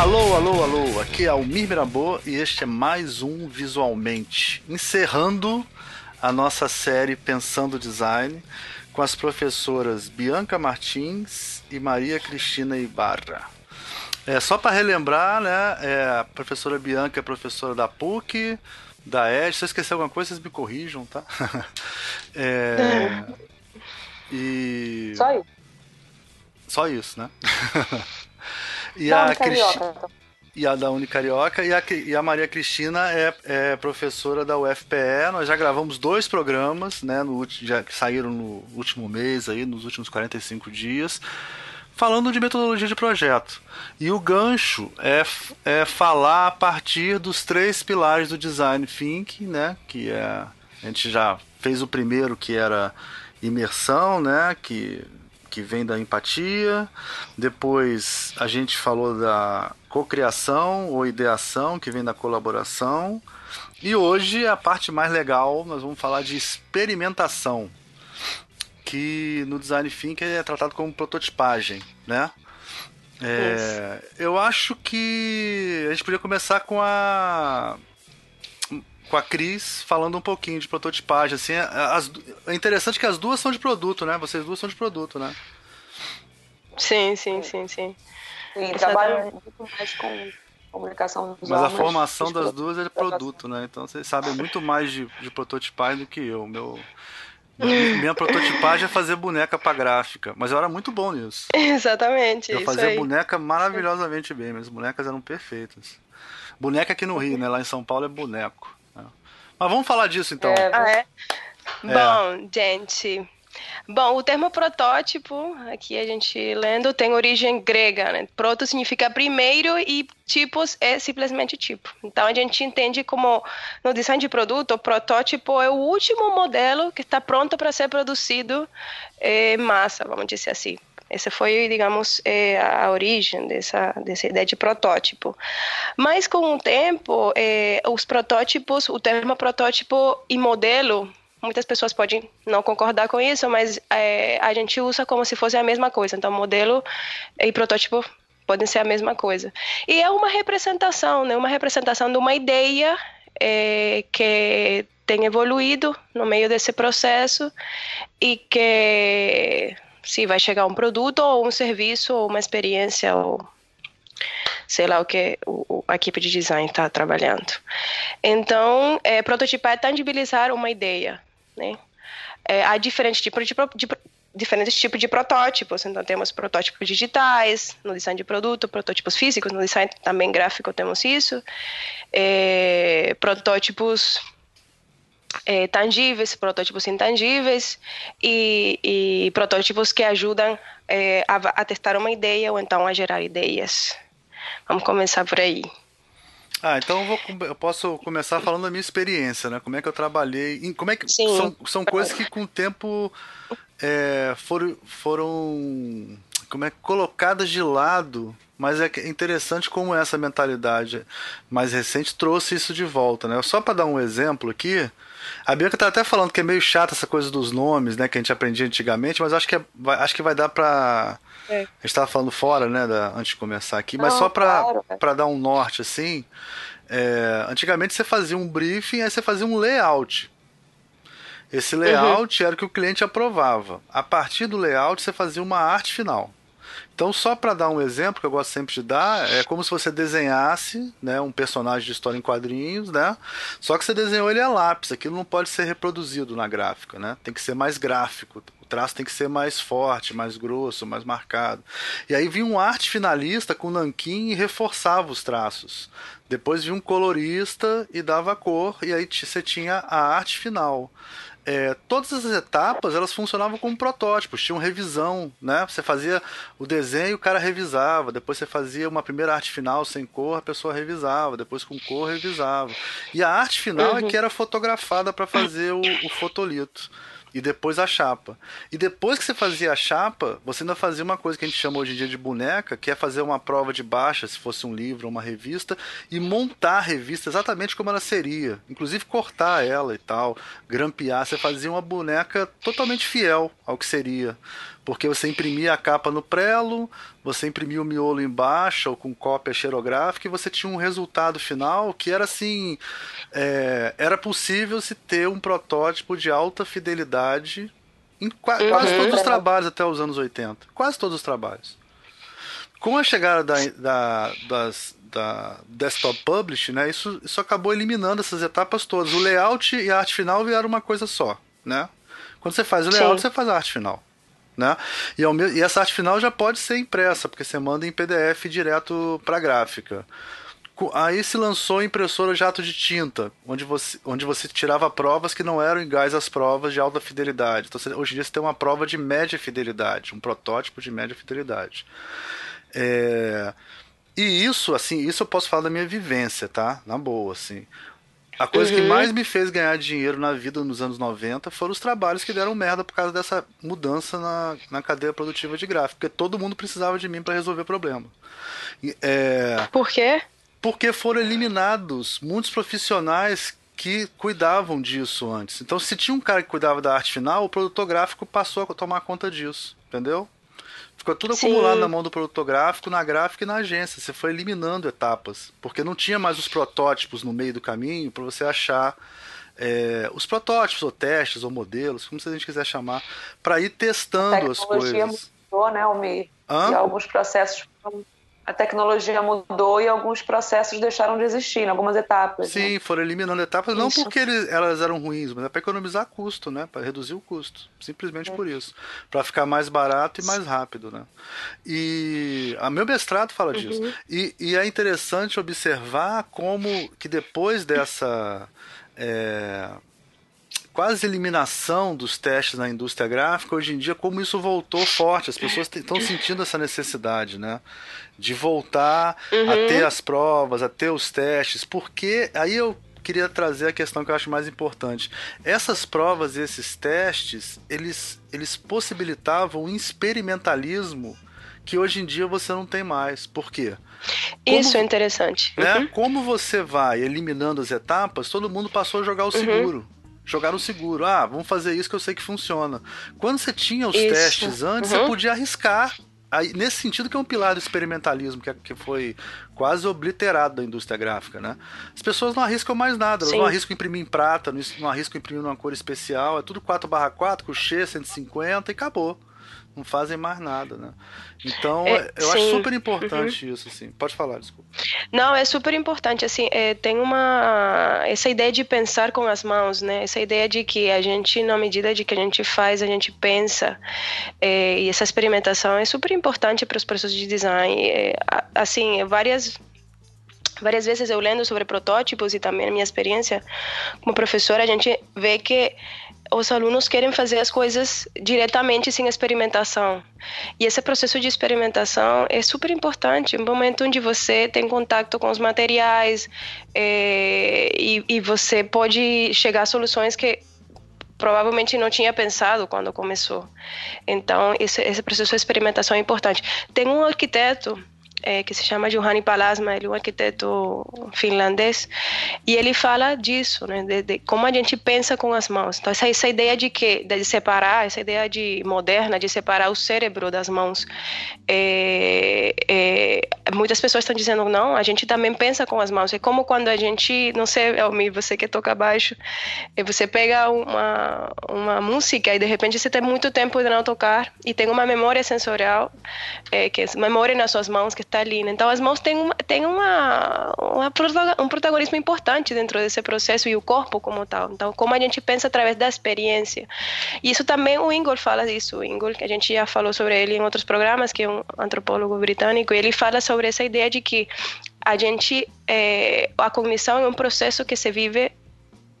Alô, alô, alô, aqui é Almir Mirabô e este é mais um Visualmente, encerrando a nossa série Pensando Design com as professoras Bianca Martins e Maria Cristina Ibarra. É, só para relembrar, né, é, a professora Bianca é professora da PUC, da ED, se eu esquecer alguma coisa, vocês me corrijam, tá? é, e... Só isso. Só isso, né? e a carioca, Cristi- então. e a da Unicarioca e a, e a Maria Cristina é, é professora da UFPE. Nós já gravamos dois programas, né, no, já que saíram no último mês aí, nos últimos 45 dias, falando de metodologia de projeto. E o gancho é, é falar a partir dos três pilares do design thinking, né, que é a gente já fez o primeiro que era imersão, né, que que vem da empatia. Depois a gente falou da cocriação ou ideação, que vem da colaboração. E hoje a parte mais legal, nós vamos falar de experimentação, que no design thinking é tratado como prototipagem, né? É, eu acho que a gente podia começar com a com a Cris falando um pouquinho de prototipagem. Assim, as, é interessante que as duas são de produto, né? Vocês duas são de produto, né? Sim, sim, sim, sim. E Exatamente. trabalho muito mais com comunicação visual. Mas a formação das duas é de produto, né? Então vocês sabem muito mais de, de prototipagem do que eu. Meu, minha prototipagem é fazer boneca pra gráfica. Mas eu era muito bom nisso. Exatamente, Eu isso fazia aí. boneca maravilhosamente bem. Minhas bonecas eram perfeitas. Boneca aqui no Rio, né? Lá em São Paulo é boneco. Mas vamos falar disso então. É, Ah, é? Bom, gente. Bom, o termo protótipo, aqui a gente lendo, tem origem grega, né? Proto significa primeiro e tipos é simplesmente tipo. Então a gente entende como no design de produto, o protótipo é o último modelo que está pronto para ser produzido em massa, vamos dizer assim. Essa foi, digamos, eh, a origem dessa, dessa ideia de protótipo. Mas com o tempo, eh, os protótipos, o termo protótipo e modelo, muitas pessoas podem não concordar com isso, mas eh, a gente usa como se fosse a mesma coisa. Então, modelo e protótipo podem ser a mesma coisa. E é uma representação, né? Uma representação de uma ideia eh, que tem evoluído no meio desse processo e que se vai chegar um produto ou um serviço ou uma experiência ou sei lá o que o, a equipe de design está trabalhando. Então, é, prototipar é tangibilizar uma ideia, né? É, há diferentes tipos de, de diferentes tipos de protótipos. Então, temos protótipos digitais no design de produto, protótipos físicos no design também gráfico temos isso, É, protótipos é, tangíveis, protótipos intangíveis e, e protótipos que ajudam é, a, a testar uma ideia ou então a gerar ideias. Vamos começar por aí. Ah, então eu, vou eu posso começar falando da minha experiência, né? Como é que eu trabalhei. em- Como é que Sim. são, são coisas que com o tempo é, foram, foram como é, colocadas de lado, mas é interessante como essa mentalidade mais recente trouxe isso de volta, né? Só para dar um exemplo aqui, a Bianca tá até falando que é meio chata essa coisa dos nomes, né, que a gente aprendia antigamente, mas acho que é- vai, acho que vai dar pra É. a gente tava falando fora, né, da- antes de começar aqui, mas Não, só pra claro, é. para dar um norte assim, é, antigamente você fazia um briefing, aí você fazia um layout. Esse layout era o que o cliente aprovava. A partir do layout você fazia uma arte final. Então, só para dar um exemplo que eu gosto sempre de dar, é como se você desenhasse né, um personagem de história em quadrinhos, né? Só que você desenhou ele a lápis. Aquilo não pode ser reproduzido na gráfica, né? Tem que ser mais gráfico. O traço tem que ser mais forte, mais grosso, mais marcado. E aí vinha um arte finalista com nanquim e reforçava os traços. Depois vinha um colorista e dava cor, e aí você tinha a arte final. É, todas as etapas elas funcionavam como protótipos, tinham revisão, né? Você fazia o desenho, o cara revisava, depois você fazia uma primeira arte final sem cor, a pessoa revisava, depois com cor revisava. E a arte final é que era fotografada para fazer o, o fotolito. E depois a chapa. E depois que você fazia a chapa, você ainda fazia uma coisa que a gente chama hoje em dia de boneca, que é fazer uma prova de baixa, se fosse um livro ou uma revista, e montar a revista exatamente como ela seria. Inclusive cortar ela e tal, grampear. Você fazia uma boneca totalmente fiel ao que seria. Porque você imprimia a capa no prelo, você imprimia o miolo embaixo ou com cópia xerográfica e você tinha um resultado final que era assim, é, era possível se ter um protótipo de alta fidelidade em quase uhum. todos os trabalhos até os anos 80. Quase todos os trabalhos. Com a chegada da, da, das, da Desktop Publish, né, isso, isso acabou eliminando essas etapas todas. O layout e a arte final vieram uma coisa só. Né? Quando você faz o layout, Sim. você faz a arte final. Né? E, ao, e essa arte final já pode ser impressa, porque você manda em PDF direto para a gráfica. Aí se lançou a impressora jato de tinta, onde você, onde você tirava provas que não eram iguais às provas de alta fidelidade. Então, você, hoje em dia você tem uma prova de média fidelidade, um protótipo de média fidelidade. É, e isso, assim, isso eu posso falar da minha vivência, tá? Na boa, assim. A coisa uhum. que mais me fez ganhar dinheiro na vida nos anos 90 foram os trabalhos que deram merda por causa dessa mudança na, na cadeia produtiva de gráfico. Porque todo mundo precisava de mim para resolver o problema. É, por quê? Porque foram eliminados muitos profissionais que cuidavam disso antes. Então, se tinha um cara que cuidava da arte final, o produtor gráfico passou a tomar conta disso. Entendeu? Ficou tudo Sim. acumulado na mão do produtor gráfico, na gráfica e na agência. Você foi eliminando etapas. Porque não tinha mais os protótipos no meio do caminho para você achar é, os protótipos, ou testes, ou modelos, como a gente quiser chamar, para ir testando as coisas. A mudou, né, Almir? E alguns processos a tecnologia mudou e alguns processos deixaram de existir em algumas etapas. Né? Sim, né? foram eliminando etapas, não porque eles, elas eram ruins, mas é para economizar custo, né? Para reduzir o custo. Simplesmente é. por isso. Para ficar mais barato e mais rápido, né? E a meu mestrado fala uhum. disso. E, e, é interessante observar como que depois dessa. É, quase eliminação dos testes na indústria gráfica, hoje em dia, como isso voltou forte, as pessoas estão sentindo essa necessidade, né? De voltar uhum. a ter as provas, a ter os testes, porque aí eu queria trazer a questão que eu acho mais importante. Essas provas e esses testes, eles, eles possibilitavam um experimentalismo que hoje em dia você não tem mais. Por quê? Como, Isso é interessante. Né, uhum. Como você vai eliminando as etapas, todo mundo passou a jogar o uhum. seguro jogar no seguro. Ah, vamos fazer isso que eu sei que funciona. Quando você tinha os isso. testes antes, uhum. você podia arriscar. Aí, nesse sentido que é um pilar do experimentalismo que, que foi quase obliterado da indústria gráfica, né? As pessoas não arriscam mais nada, elas não arriscam imprimir em prata, não, arriscam imprimir numa cor especial, é tudo 4/4 com X 150 e acabou não fazem mais nada, né? Então, é, eu sim. acho super importante uhum. isso, assim. Pode falar, desculpa. Não, é super importante, assim, é, tem uma... Essa ideia de pensar com as mãos, né? Essa ideia de que a gente, na medida de que a gente faz, a gente pensa. É, e essa experimentação é super importante para os processos de design. É, assim, várias várias vezes eu lendo sobre protótipos e também a minha experiência como professora, a gente vê que os alunos querem fazer as coisas diretamente sem experimentação. E esse processo de experimentação é super importante, um momento onde você tem contato com os materiais é, e, e você pode chegar a soluções que provavelmente não tinha pensado quando começou. Então, esse, esse processo de experimentação é importante. Tem um arquiteto é, que se chama Juhani Palasma, ele é um arquiteto finlandês, e ele fala disso, né, de, de, como a gente pensa com as mãos. Então essa, essa ideia de que de separar, essa ideia de moderna de separar o cérebro das mãos, é, é, muitas pessoas estão dizendo não, a gente também pensa com as mãos. É como quando a gente, não sei, Elmi, você que toca baixo, você pega uma uma música e de repente você tem muito tempo de não tocar e tem uma memória sensorial, é, que é memória nas suas mãos que ali. Né? Então, as mãos têm, uma, têm uma, uma, um protagonismo importante dentro desse processo e o corpo como tal. Então, como a gente pensa através da experiência. E isso também o Ingol fala disso. O Ingol, que a gente já falou sobre ele em outros programas, que é um antropólogo britânico, ele fala sobre essa ideia de que a gente, é, a cognição é um processo que se vive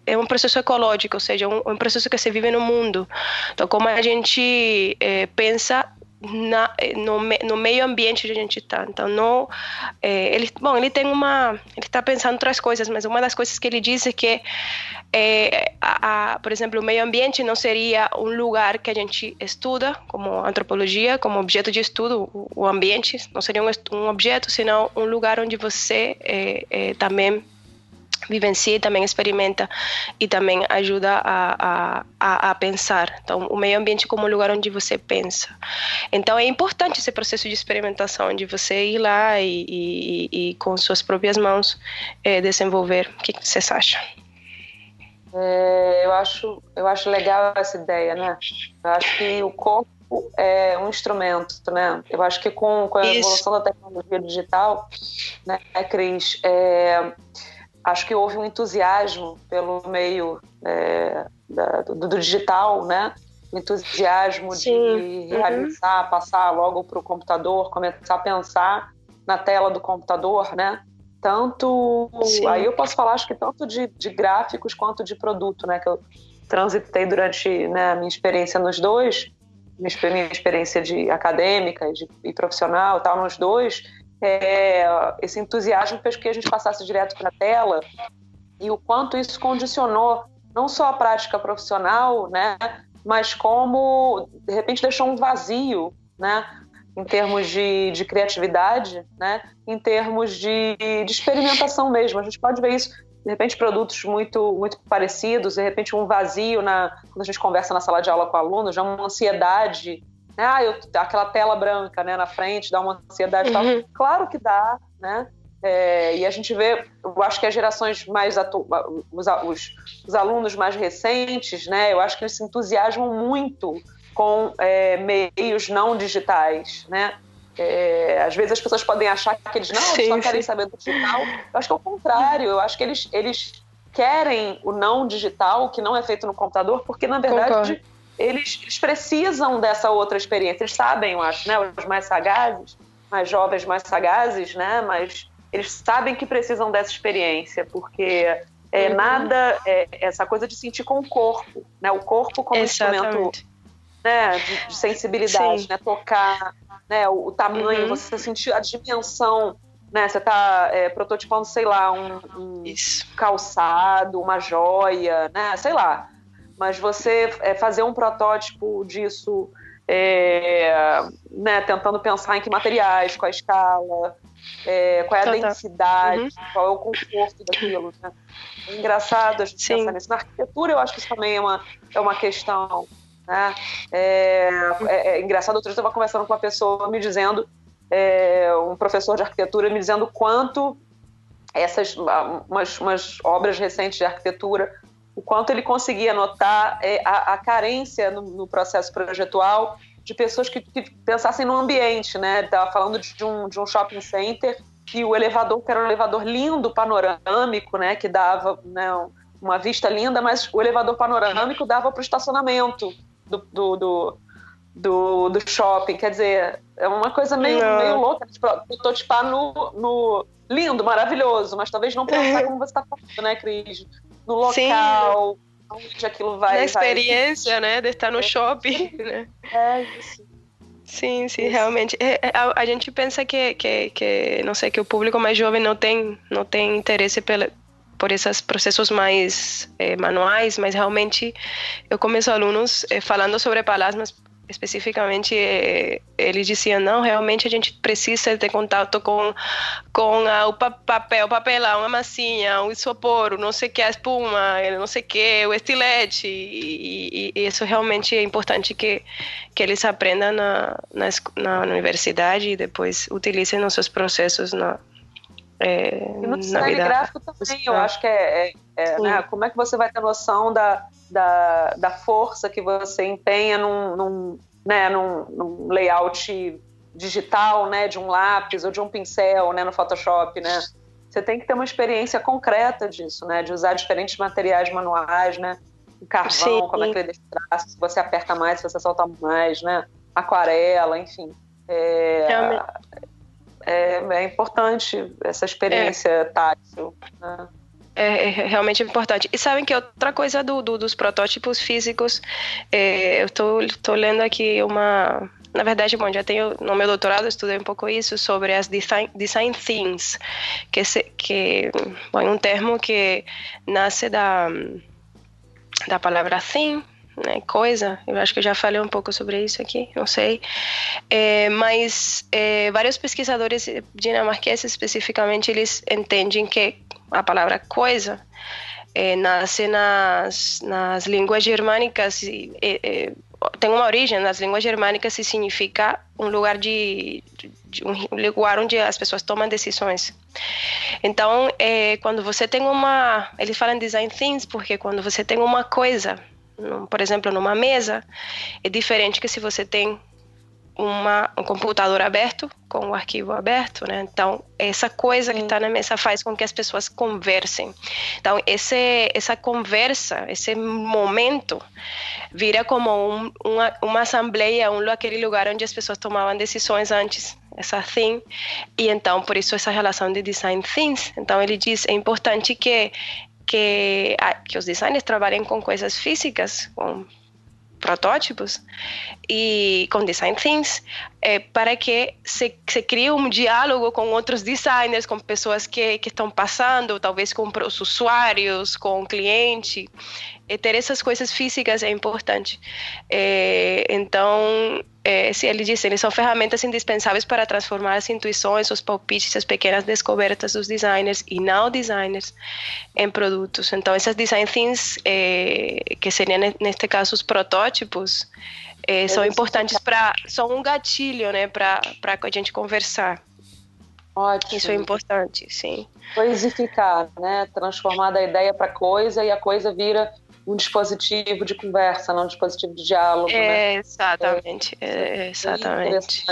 é um processo ecológico, ou seja, um, um processo que se vive no mundo. Então, como a gente é, pensa na, no, no, meio ambiente que a gente está. Então, não, é, ele, bom, ele tem uma, ele está pensando outras coisas, mas uma das coisas que ele diz é que, é, a, a, por exemplo, o meio ambiente não seria um lugar que a gente estuda, como antropologia, como objeto de estudo, o, o ambiente não seria um, um, objeto, senão um lugar onde você é, é também vivencia e também experimenta e também ajuda a, a, a, pensar. Então, o meio ambiente como um lugar onde você pensa. Então, é importante esse processo de experimentação, de você ir lá e, e, e com suas próprias mãos é, desenvolver. O que vocês acham? É, eu acho eu acho legal essa ideia, né? Eu acho que o corpo é um instrumento, né? Eu acho que com, com a Isso. evolução da tecnologia digital, né, Cris, é, acho que houve um entusiasmo pelo meio é, da, do, do, digital, né? O entusiasmo Sim. de realizar, uhum. passar logo para o computador, começar a pensar na tela do computador, né? Tanto Sim. aí eu posso falar, acho que tanto de, de gráficos quanto de produto, né? Que eu transitei durante né, a minha experiência nos dois, minha experiência de acadêmica e, de, e profissional, tal, nos dois é, esse entusiasmo fez que a gente passasse direto para a tela e o quanto isso condicionou não só a prática profissional, né, mas como de repente deixou um vazio, né, em termos de, de criatividade, né, em termos de, de experimentação mesmo. A gente pode ver isso de repente produtos muito muito parecidos, de repente um vazio na quando a gente conversa na sala de aula com alunos, já uma ansiedade né? Ah, eu, aquela tela branca né, na frente dá uma ansiedade uhum. e tal. Claro que dá, né? É, e a gente vê, eu acho que as gerações mais atu os, os, os, alunos mais recentes, né? Eu acho que eles se entusiasmam muito com é, meios não digitais, né? É, às vezes as pessoas podem achar que eles não, só querem saber do digital. Eu acho que é o contrário. Eu acho que eles, eles querem o não digital, que não é feito no computador, porque na verdade Concordo eles, eles, precisam dessa outra experiência. Eles sabem, eu acho, né? Os mais sagazes, mais jovens, mais sagazes, né? Mas eles sabem que precisam dessa experiência, porque é uhum. nada é, essa coisa de sentir com o corpo, né? O corpo como Exatamente. instrumento né? de, de sensibilidade, Sim. né? Tocar, né? O, o tamanho, uhum. você sentir a dimensão né? Você está é, prototipando, sei lá, um, um calçado, uma joia, né? Sei lá mas você é, fazer um protótipo disso, é, né, tentando pensar em que materiais, qual a escala, é, qual é a então, densidade, uhum. qual é o conforto daquilo. Né? É engraçado a gente Sim. pensar nisso. Na arquitetura, eu acho que isso também é uma, é uma questão. Né? É, é, é engraçado, outro dia eu estava conversando com uma pessoa me dizendo, é, um professor de arquitetura me dizendo quanto essas umas, umas obras recentes de arquitetura o quanto ele conseguia notar é, a, a, carência no, no, processo projetual de pessoas que, que pensassem no ambiente, né? Ele estava falando de um, de um shopping center e o elevador, que era um elevador lindo, panorâmico, né? Que dava né, uma vista linda, mas o elevador panorâmico dava para o estacionamento do, do, do, do, do shopping. Quer dizer, é uma coisa meio, meio louca, tipo, prototipar no, no lindo, maravilhoso, mas talvez não pensar como você está falando, né, Cris? No local, Sim. onde aquilo vai. Na experiência, vai... né? De estar no é. shopping, né? É, isso. Sim, sim, isso. realmente. É, é, a, a, gente pensa que, que, que, não sei, que o público mais jovem não tem, não tem interesse pela, por esses processos mais é, manuais, mas realmente eu começo alunos é, falando sobre palavras especificamente eh, eles diziam não realmente a gente precisa ter contato com com a, o papel papelão a massinha o isopor não sei que a espuma não sei o que o estilete. E, e, e, isso realmente é importante que que eles aprendam na, na, na universidade e depois utilizem nos seus processos na é, e no design gráfico também, eu acho que é, é, é né, como é que você vai ter noção da, da, da força que você empenha num, num, né, num, num, layout digital, né, de um lápis ou de um pincel, né, no Photoshop, né? Você tem que ter uma experiência concreta disso, né, de usar diferentes materiais manuais, né? O carvão, Sim. como é que ele traça, se você aperta mais, se você solta mais, né? Aquarela, enfim. É, é, é importante essa experiência é. tátil. Né? É, é, realmente importante. E sabem que outra coisa do, do dos protótipos físicos, é, eu estou lendo aqui uma. Na verdade, bom, já tenho no meu doutorado estudei um pouco isso sobre as design, design themes, que se, que bom, é um termo que nasce da da palavra theme, né, coisa. Eu acho que eu já falei um pouco sobre isso aqui, não sei. É, mas é, vários pesquisadores dinamarqueses, especificamente, eles entendem que a palavra coisa, é, nasce nas, nas línguas germânicas, e, tem uma origem nas línguas germânicas e significa um lugar de, de um lugar onde as pessoas tomam decisões. Então, é, quando você tem uma, eles falam design things porque quando você tem uma coisa, por exemplo, numa mesa, é diferente que se você tem uma, um computador aberto com o arquivo aberto, né? Então, essa coisa que está na mesa faz com que as pessoas conversem. Então, esse, essa conversa, esse momento, vira como um, uma, uma assembleia, um, aquele lugar onde as pessoas tomavam decisões antes, essa thing. E então, por isso, essa relação de design things. Então, ele diz, é importante que que, que os designers trabalhem com coisas físicas, com protótipos e com design things é, para que se, se crie um diálogo com outros designers, com pessoas que, que estão passando, talvez com os usuários, com o cliente. E ter essas coisas físicas é importante. É, então, é, se ele disse, eles são ferramentas indispensáveis para transformar as intuições, os palpites, as pequenas descobertas dos designers e não designers em produtos. Então, essas design things, é, que seriam neste caso os protótipos, é, são importantes para, são um gatilho, né, para para a gente conversar. Ótimo. Isso é importante, sim. Coisificar, né, transformar da ideia para coisa e a coisa vira um dispositivo de conversa, não um dispositivo de diálogo. É, né? Exatamente, é, é exatamente.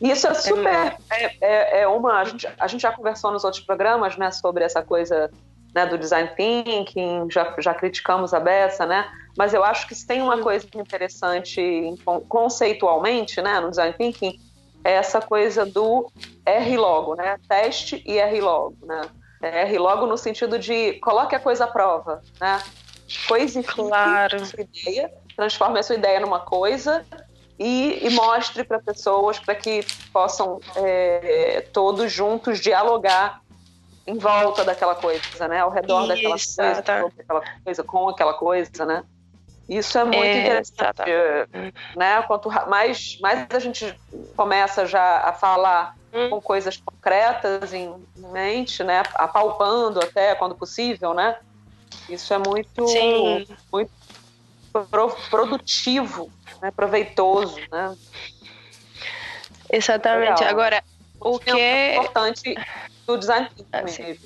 Isso é super. É, é, é, uma. A gente, a gente já conversou nos outros programas, né, sobre essa coisa né, do design thinking, já, já criticamos a Bessa, né? Mas eu acho que se tem uma coisa interessante conceitualmente, né, no design thinking, é essa coisa do R logo, né? Teste e R logo, né? R logo no sentido de coloque a coisa à prova, né? coisifique claro. a sua ideia, transforme a sua ideia numa coisa e, e mostre para pessoas para que possam é, todos juntos dialogar em volta daquela coisa, né? Ao redor Isso, daquela coisa, tá. aquela coisa, com aquela coisa, né? Isso é muito é, interessante, né? Quanto mais, mais a gente começa já a falar hum. com coisas concretas em mente, né? Apalpando até quando possível, né? Isso é muito, Sim. muito produtivo, né? proveitoso, né? Exatamente. Legal. Agora, o que é importante do design ah, sim.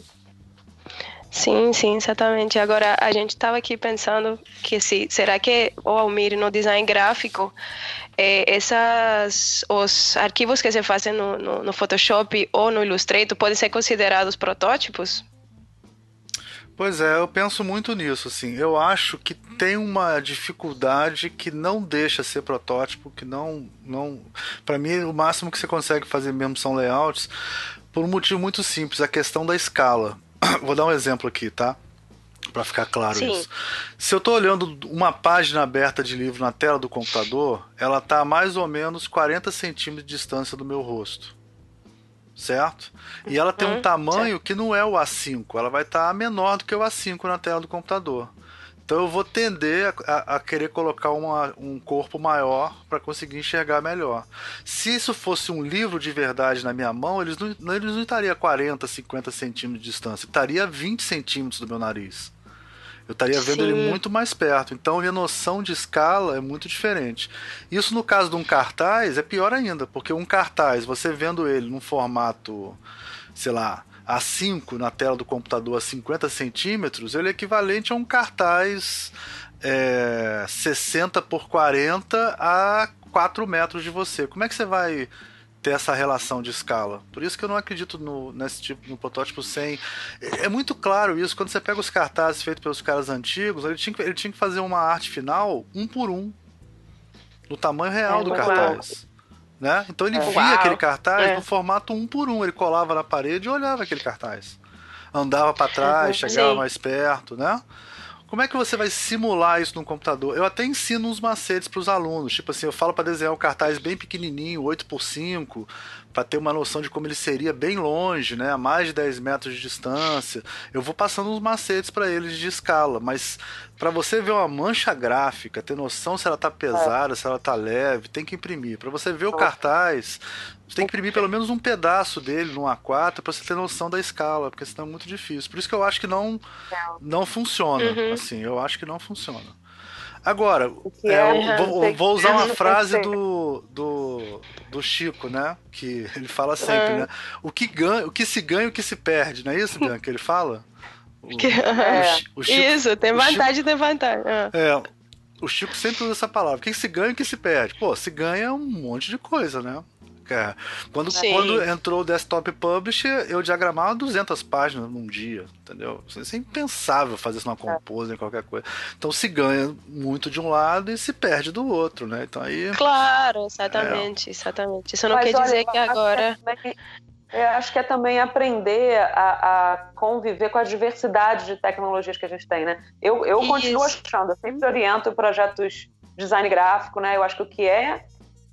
Sim, sim, exatamente. Agora, a gente estava aqui pensando que se será que o Almir no design gráfico é, essas os arquivos que se fazem no, no, no Photoshop ou no Illustrator podem ser considerados protótipos? Pois é, eu penso muito nisso, assim. Eu acho que tem uma dificuldade que não deixa ser protótipo, que não, não, para mim o máximo que você consegue fazer mesmo são layouts, por um motivo muito simples, a questão da escala. Vou dar um exemplo aqui, tá? Para ficar claro Sim. isso. Se eu estou olhando uma página aberta de livro na tela do computador, ela está a mais ou menos 40 centímetros de distância do meu rosto certo? E ela tem um uhum, tamanho certo. que não é o A5, ela vai estar tá menor do que o A5 na tela do computador. Então eu vou tender a, a querer colocar uma, um corpo maior para conseguir enxergar melhor. Se isso fosse um livro de verdade na minha mão, eles não, eles não estariam a 40, 50 centímetros de distância, estaria a 20 centímetros do meu nariz. Eu estaria vendo Sim. ele muito mais perto. Então, minha noção de escala é muito diferente. Isso, no caso de um cartaz, é pior ainda, porque um cartaz, você vendo ele num formato, sei lá, A5 na tela do computador a 50 centímetros, ele é equivalente a um cartaz é, 60 por 40 a 4 metros de você. Como é que você vai ter essa relação de escala. Por isso que eu não acredito no, nesse tipo no protótipo sem. É, é muito claro isso. Quando você pega os cartazes feitos pelos caras antigos, ele tinha, ele tinha que fazer uma arte final um por um. No tamanho real é, do cartaz. Né? Então ele é. via Uau. aquele cartaz é. no formato um por um. Ele colava na parede e olhava aquele cartaz. Andava para trás, chegava Sim. mais perto, né? Como é que você vai simular isso no computador? Eu até ensino uns macetes para os alunos. Tipo assim, eu falo para desenhar um cartaz bem pequenininho, 8x5, para ter uma noção de como ele seria bem longe, né, a mais de 10 metros de distância. Eu vou passando uns macetes para eles de escala, mas para você ver uma mancha gráfica, ter noção se ela tá pesada, é. se ela tá leve, tem que imprimir. Para você ver o cartaz, você tem que imprimir pelo menos um pedaço dele no A4 para você ter noção da escala, porque senão é muito difícil. Por isso que eu acho que não não funciona, uhum. assim, eu acho que não funciona. Agora, é, é, vou, vou, usar uma frase do, do, do Chico, né? Que ele fala sempre, é. né? O que, ganha, o que se ganha, o que se perde, não é isso, Bianca? Que ele fala? O, que, é. o Chico, isso, tem vantagem e tem vantagem. É. é. O Chico sempre usa essa palavra. O que se ganha e o que se perde? Pô, se ganha um monte de coisa, né? É. Quando, quando entrou o Desktop Publisher, eu diagramava 200 páginas num dia, entendeu? Isso é impensável fazer isso numa é. Composer, qualquer coisa. Então se ganha muito de um lado e se perde do outro, né? Então aí... Claro, exatamente, é. exatamente. Isso não Mas, quer olha, dizer que agora... Eu acho que é também aprender a, a, conviver com a diversidade de tecnologias que a gente tem, né? Eu, eu continuo achando, eu sempre oriento projetos de design gráfico, né? Eu acho que o que é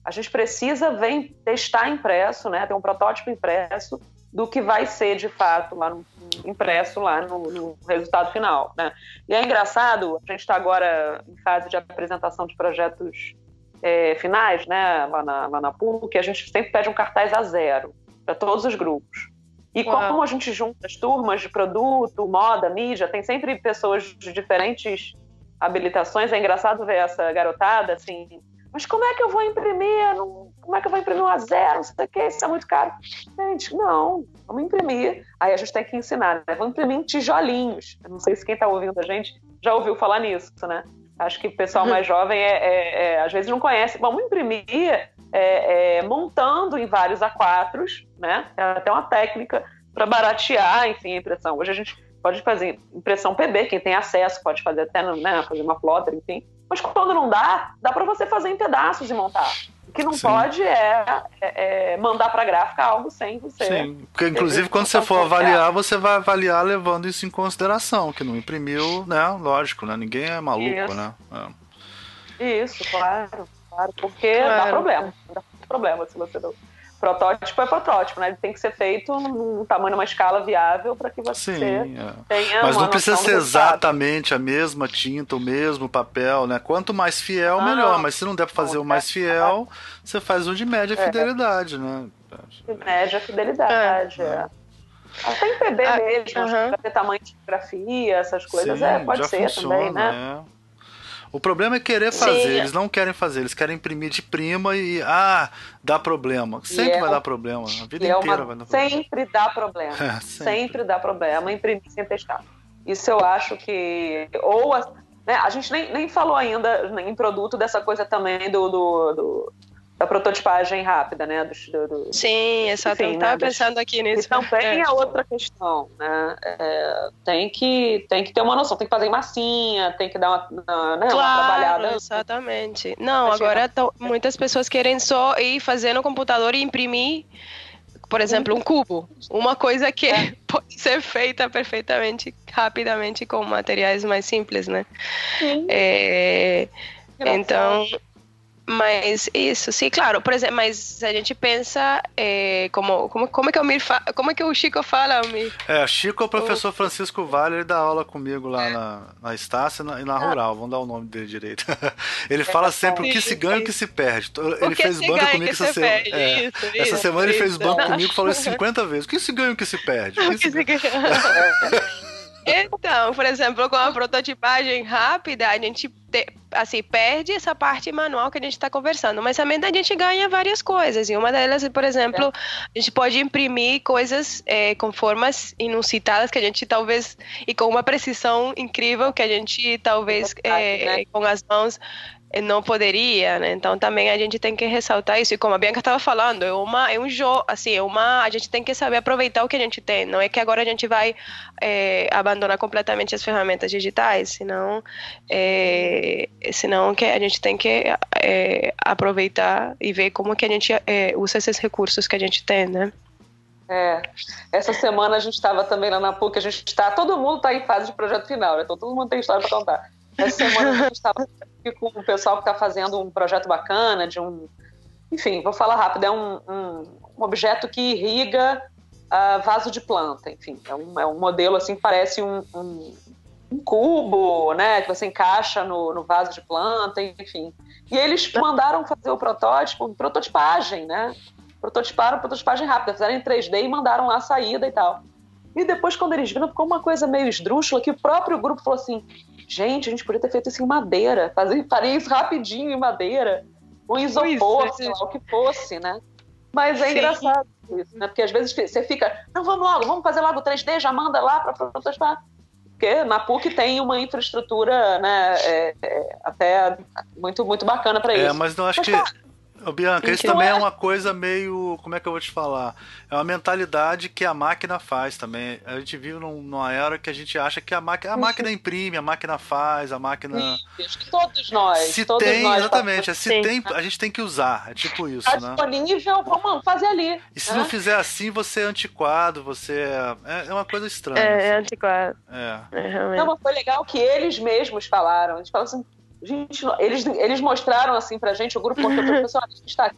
a gente precisa vem testar impresso, né? Ter um protótipo impresso do que vai ser de fato lá no, impresso lá no, no, resultado final, né? E é engraçado, a gente está agora em fase de apresentação de projetos é, finais, né? Lá na, lá na PUC, a gente sempre pede um cartaz a zero para todos os grupos. E Uau. como a gente junta as turmas de produto, moda, mídia, tem sempre pessoas de diferentes habilitações. É engraçado ver essa garotada assim mas como é que eu vou imprimir? Como é que eu vou imprimir um a zero? Não sei o que, isso é muito caro. Gente, não, vamos imprimir. Aí a gente tem que ensinar, né? Vamos imprimir em tijolinhos. Eu não sei se quem está ouvindo a gente já ouviu falar nisso, né? Acho que o pessoal mais jovem é, é, é, às vezes não conhece. Vamos imprimir é, é, montando em vários A4s, né? É até uma técnica para baratear, enfim, a impressão. Hoje a gente pode fazer impressão PB, quem tem acesso pode fazer até, né, fazer uma plotter, enfim. Mas quando não dá, dá para você fazer em pedaços e montar. O que não Sim. pode é, é, é mandar para a gráfica algo sem você. Sim, porque inclusive quando você for avaliar, você vai avaliar levando isso em consideração, que não imprimiu, né? Lógico, né? Ninguém é maluco, isso. né? É. Isso, claro, claro, porque claro. dá problema. Dá problema se você não protótipo é protótipo, né? Ele tem que ser feito num tamanho, numa escala viável para que você Sim, é. tenha Mas não precisa ser exatamente a mesma tinta, o mesmo papel, né? Quanto mais fiel, ah, melhor. Mas se não der para fazer o mais fiel, você faz um de média é. fidelidade, né? De média fidelidade, é. é. Até em PB ah, mesmo, uh -huh. ter tamanho de fotografia, essas coisas, Sim, é, pode ser funciona, também, né? É. O problema é querer fazer, Sim. eles não querem fazer, eles querem imprimir de prima e ah, dá problema. Sempre é vai dar problema, a vida é inteira vai dar problema. Sempre dá problema. É, sempre. sempre. dá problema imprimir sem testar. Isso eu acho que ou a, né, a gente nem, nem falou ainda em produto dessa coisa também do, do, do da prototipagem rápida, né? Do, do, do Sim, exato. Enfim, eu estava né, pensando aqui nisso. Então tem é. a outra questão, né? É, tem, que, tem que ter uma noção, tem que fazer massinha, tem que dar uma, né, claro, uma trabalhada. Exatamente. Não, agora tão, muitas pessoas querem só ir fazer no computador e imprimir, por exemplo, um cubo. Uma coisa que é. pode ser feita perfeitamente, rapidamente, com materiais mais simples, né? Sim. É, então mas isso, sim, claro. Por exemplo, mas a gente pensa é, como, como, como é que o Mir como é que o Chico fala, Mir? É, Chico é o professor Francisco Vale, ele dá aula comigo lá na, na Estácia e na, na, Rural, vamos dar o nome dele direito. ele fala sempre o que se ganha e o que se perde. Ele fez banco comigo essa semana. É, isso, essa isso, semana isso. ele fez banco comigo e falou isso 50 vezes. O que se ganha e o que se perde? O que se ganha? Então, por exemplo, com a prototipagem rápida, a gente te, assim, perde essa parte manual que a gente está conversando, mas também a gente ganha várias coisas. E uma delas, por exemplo, é. a gente pode imprimir coisas é, com formas inusitadas que a gente talvez, e com uma precisão incrível que a gente talvez é, né? com as mãos não poderia, né? Então também a gente tem que ressaltar isso. E como a Bianca estava falando, é uma é um jogo, assim, é uma a gente tem que saber aproveitar o que a gente tem. Não é que agora a gente vai é, abandonar completamente as ferramentas digitais, senão é, senão que a gente tem que é, aproveitar e ver como que a gente usa esses recursos que a gente tem, né? É, essa semana a gente estava também lá na PUC, a gente está, todo mundo está em fase de projeto final, né? então todo mundo tem história para contar. Essa semana a gente estava com o pessoal que está fazendo um projeto bacana de um. Enfim, vou falar rápido, é um, um, um objeto que irriga uh, vaso de planta, enfim, é um, é um modelo assim, parece um, um, um cubo, né, que você encaixa no, no vaso de planta, enfim. E eles mandaram fazer o protótipo, prototipagem, né? Prototiparam prototipagem rápida, fizeram em 3D e mandaram lá a saída e tal. E depois, quando eles viram, ficou uma coisa meio esdrúxula, que o próprio grupo falou assim: gente, a gente podia ter feito isso em madeira, fazer, faria isso rapidinho em madeira, um isopor, sei lá, o que fosse, né? Mas é Sim. engraçado isso, né? Porque às vezes você fica, não, vamos logo, vamos fazer logo 3D, já manda lá para prototipar porque na PUC tem uma infraestrutura né, é, é, até muito, muito bacana para é, isso. É, mas não acho mas, que. Tá, Ô, Bianca, isso também é uma coisa meio. Como é que eu vou te falar? É uma mentalidade que a máquina faz também. A gente vive num, numa era que a gente acha que a máquina, a máquina imprime, a máquina faz, a máquina. Isso, todos nós. Se todos tem, nós exatamente. É, se tem, a gente tem que usar. É tipo isso, tá né? disponível, vamos fazer ali. E se né? não fizer assim, você é antiquado, você é. É uma coisa estranha. É, assim. é antiquado. É. é não, mas foi legal que eles mesmos falaram. Eles falaram assim Gente, eles, eles mostraram assim pra gente, o grupo mostrou pra pessoal, gente está aqui.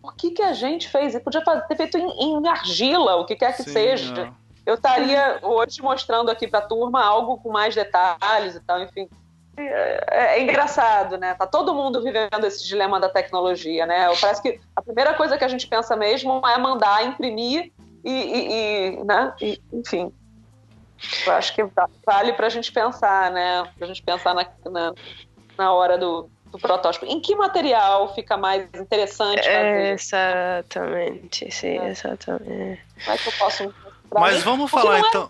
Por que, que a gente fez? E podia ter feito em, em, argila, o que quer que Sim, seja. É. Eu estaria hoje mostrando aqui pra turma algo com mais detalhes e tal, enfim. É, é, engraçado, né? Tá todo mundo vivendo esse dilema da tecnologia, né? Parece que a primeira coisa que a gente pensa mesmo é mandar imprimir e, e, e né? E, enfim. Eu acho que vale para a gente pensar, né? Para a gente pensar na, na, na hora do, do protótipo. Em que material fica mais interessante fazer? Exatamente, sim, é. exatamente. Como é que eu posso Mas vamos falar então.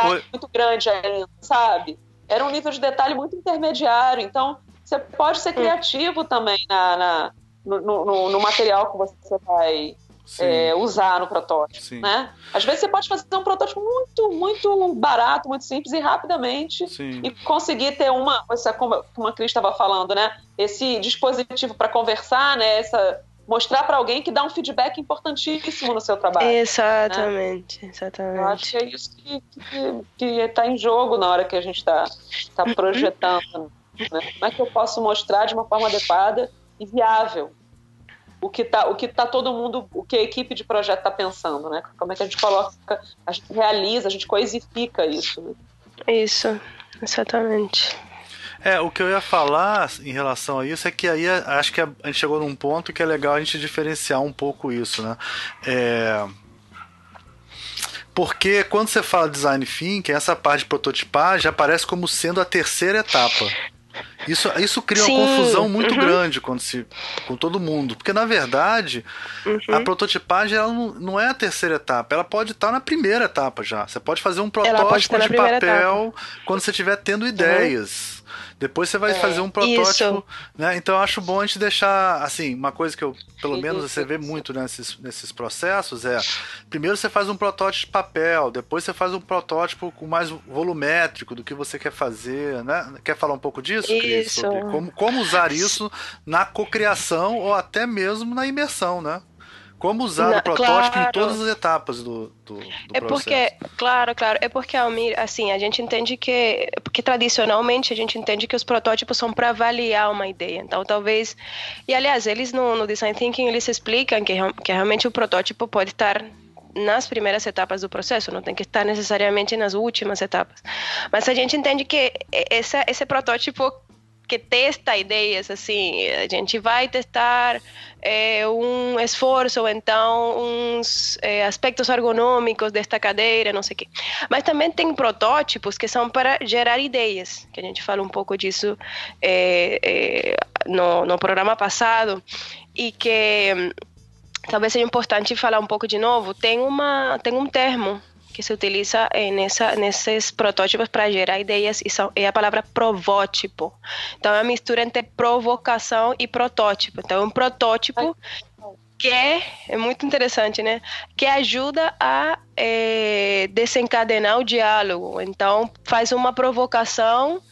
Um muito grande ainda, sabe? Era um nível de detalhe muito intermediário. Então, você pode ser hum. criativo também na, na no, no, no, material que você vai é, usar no protótipo, Sim. né? Às vezes você pode fazer um protótipo muito, muito barato, muito simples e rapidamente Sim. e conseguir ter uma, essa, como a Cris estava falando, né? Esse dispositivo para conversar, né? Essa mostrar para alguém que dá um feedback importantíssimo no seu trabalho. Exatamente, né? exatamente. Eu acho que é isso que está em jogo na hora que a gente está tá projetando. Né? Como é que eu posso mostrar de uma forma adequada e viável o que tá, o que tá todo mundo, o que a equipe de projeto está pensando, né? Como é que a gente coloca, a gente realiza, a gente coisifica isso. Né? Isso, exatamente. É, o que eu ia falar em relação a isso é que aí acho que a gente chegou num ponto que é legal a gente diferenciar um pouco isso, né? É... Porque quando você fala design thinking, essa parte de prototipar já aparece como sendo a terceira etapa. Isso, isso cria Sim. uma confusão muito uhum. grande quando se, com todo mundo. Porque, na verdade, uhum. a prototipagem ela não, não, é a terceira etapa. Ela pode estar na primeira etapa já. Você pode fazer um protótipo de papel etapa. quando você estiver tendo uhum. ideias. Depois você vai é, fazer um protótipo, né? Então eu acho bom a gente deixar, assim, uma coisa que eu, pelo menos você vê muito nesses, nesses processos é, primeiro você faz um protótipo de papel, depois você faz um protótipo com mais volumétrico do que você quer fazer, né? Quer falar um pouco disso, Cris? Sobre como, como usar isso na cocriação ou até mesmo na imersão, né? Como usar Não, o protótipo claro. em todas as etapas do, do, do é processo. porque, claro, claro, é porque Almir, assim, a gente entende que, porque tradicionalmente a gente entende que os protótipos são para avaliar uma ideia. Então, talvez, e aliás, eles no, no design thinking eles explicam que, que realmente o protótipo pode estar nas primeiras etapas do processo, não tem que estar necessariamente nas últimas etapas. Mas a gente entende que essa, esse protótipo que testa ideias, assim, a gente vai testar é, um esforço, então uns é, aspectos ergonômicos desta cadeira, não sei o quê. Mas também tem protótipos que são para gerar ideias, que a gente fala um pouco disso é, no, no programa passado, e que talvez seja importante falar um pouco de novo, tem, uma, tem um termo que se utiliza nessa, nesses protótipos para gerar ideias e são, é a palavra provótipo. Então, é uma mistura entre provocação e protótipo. Então, é um protótipo que é, é muito interessante, né? Que ajuda a é, desencadenar o diálogo. Então, faz uma provocação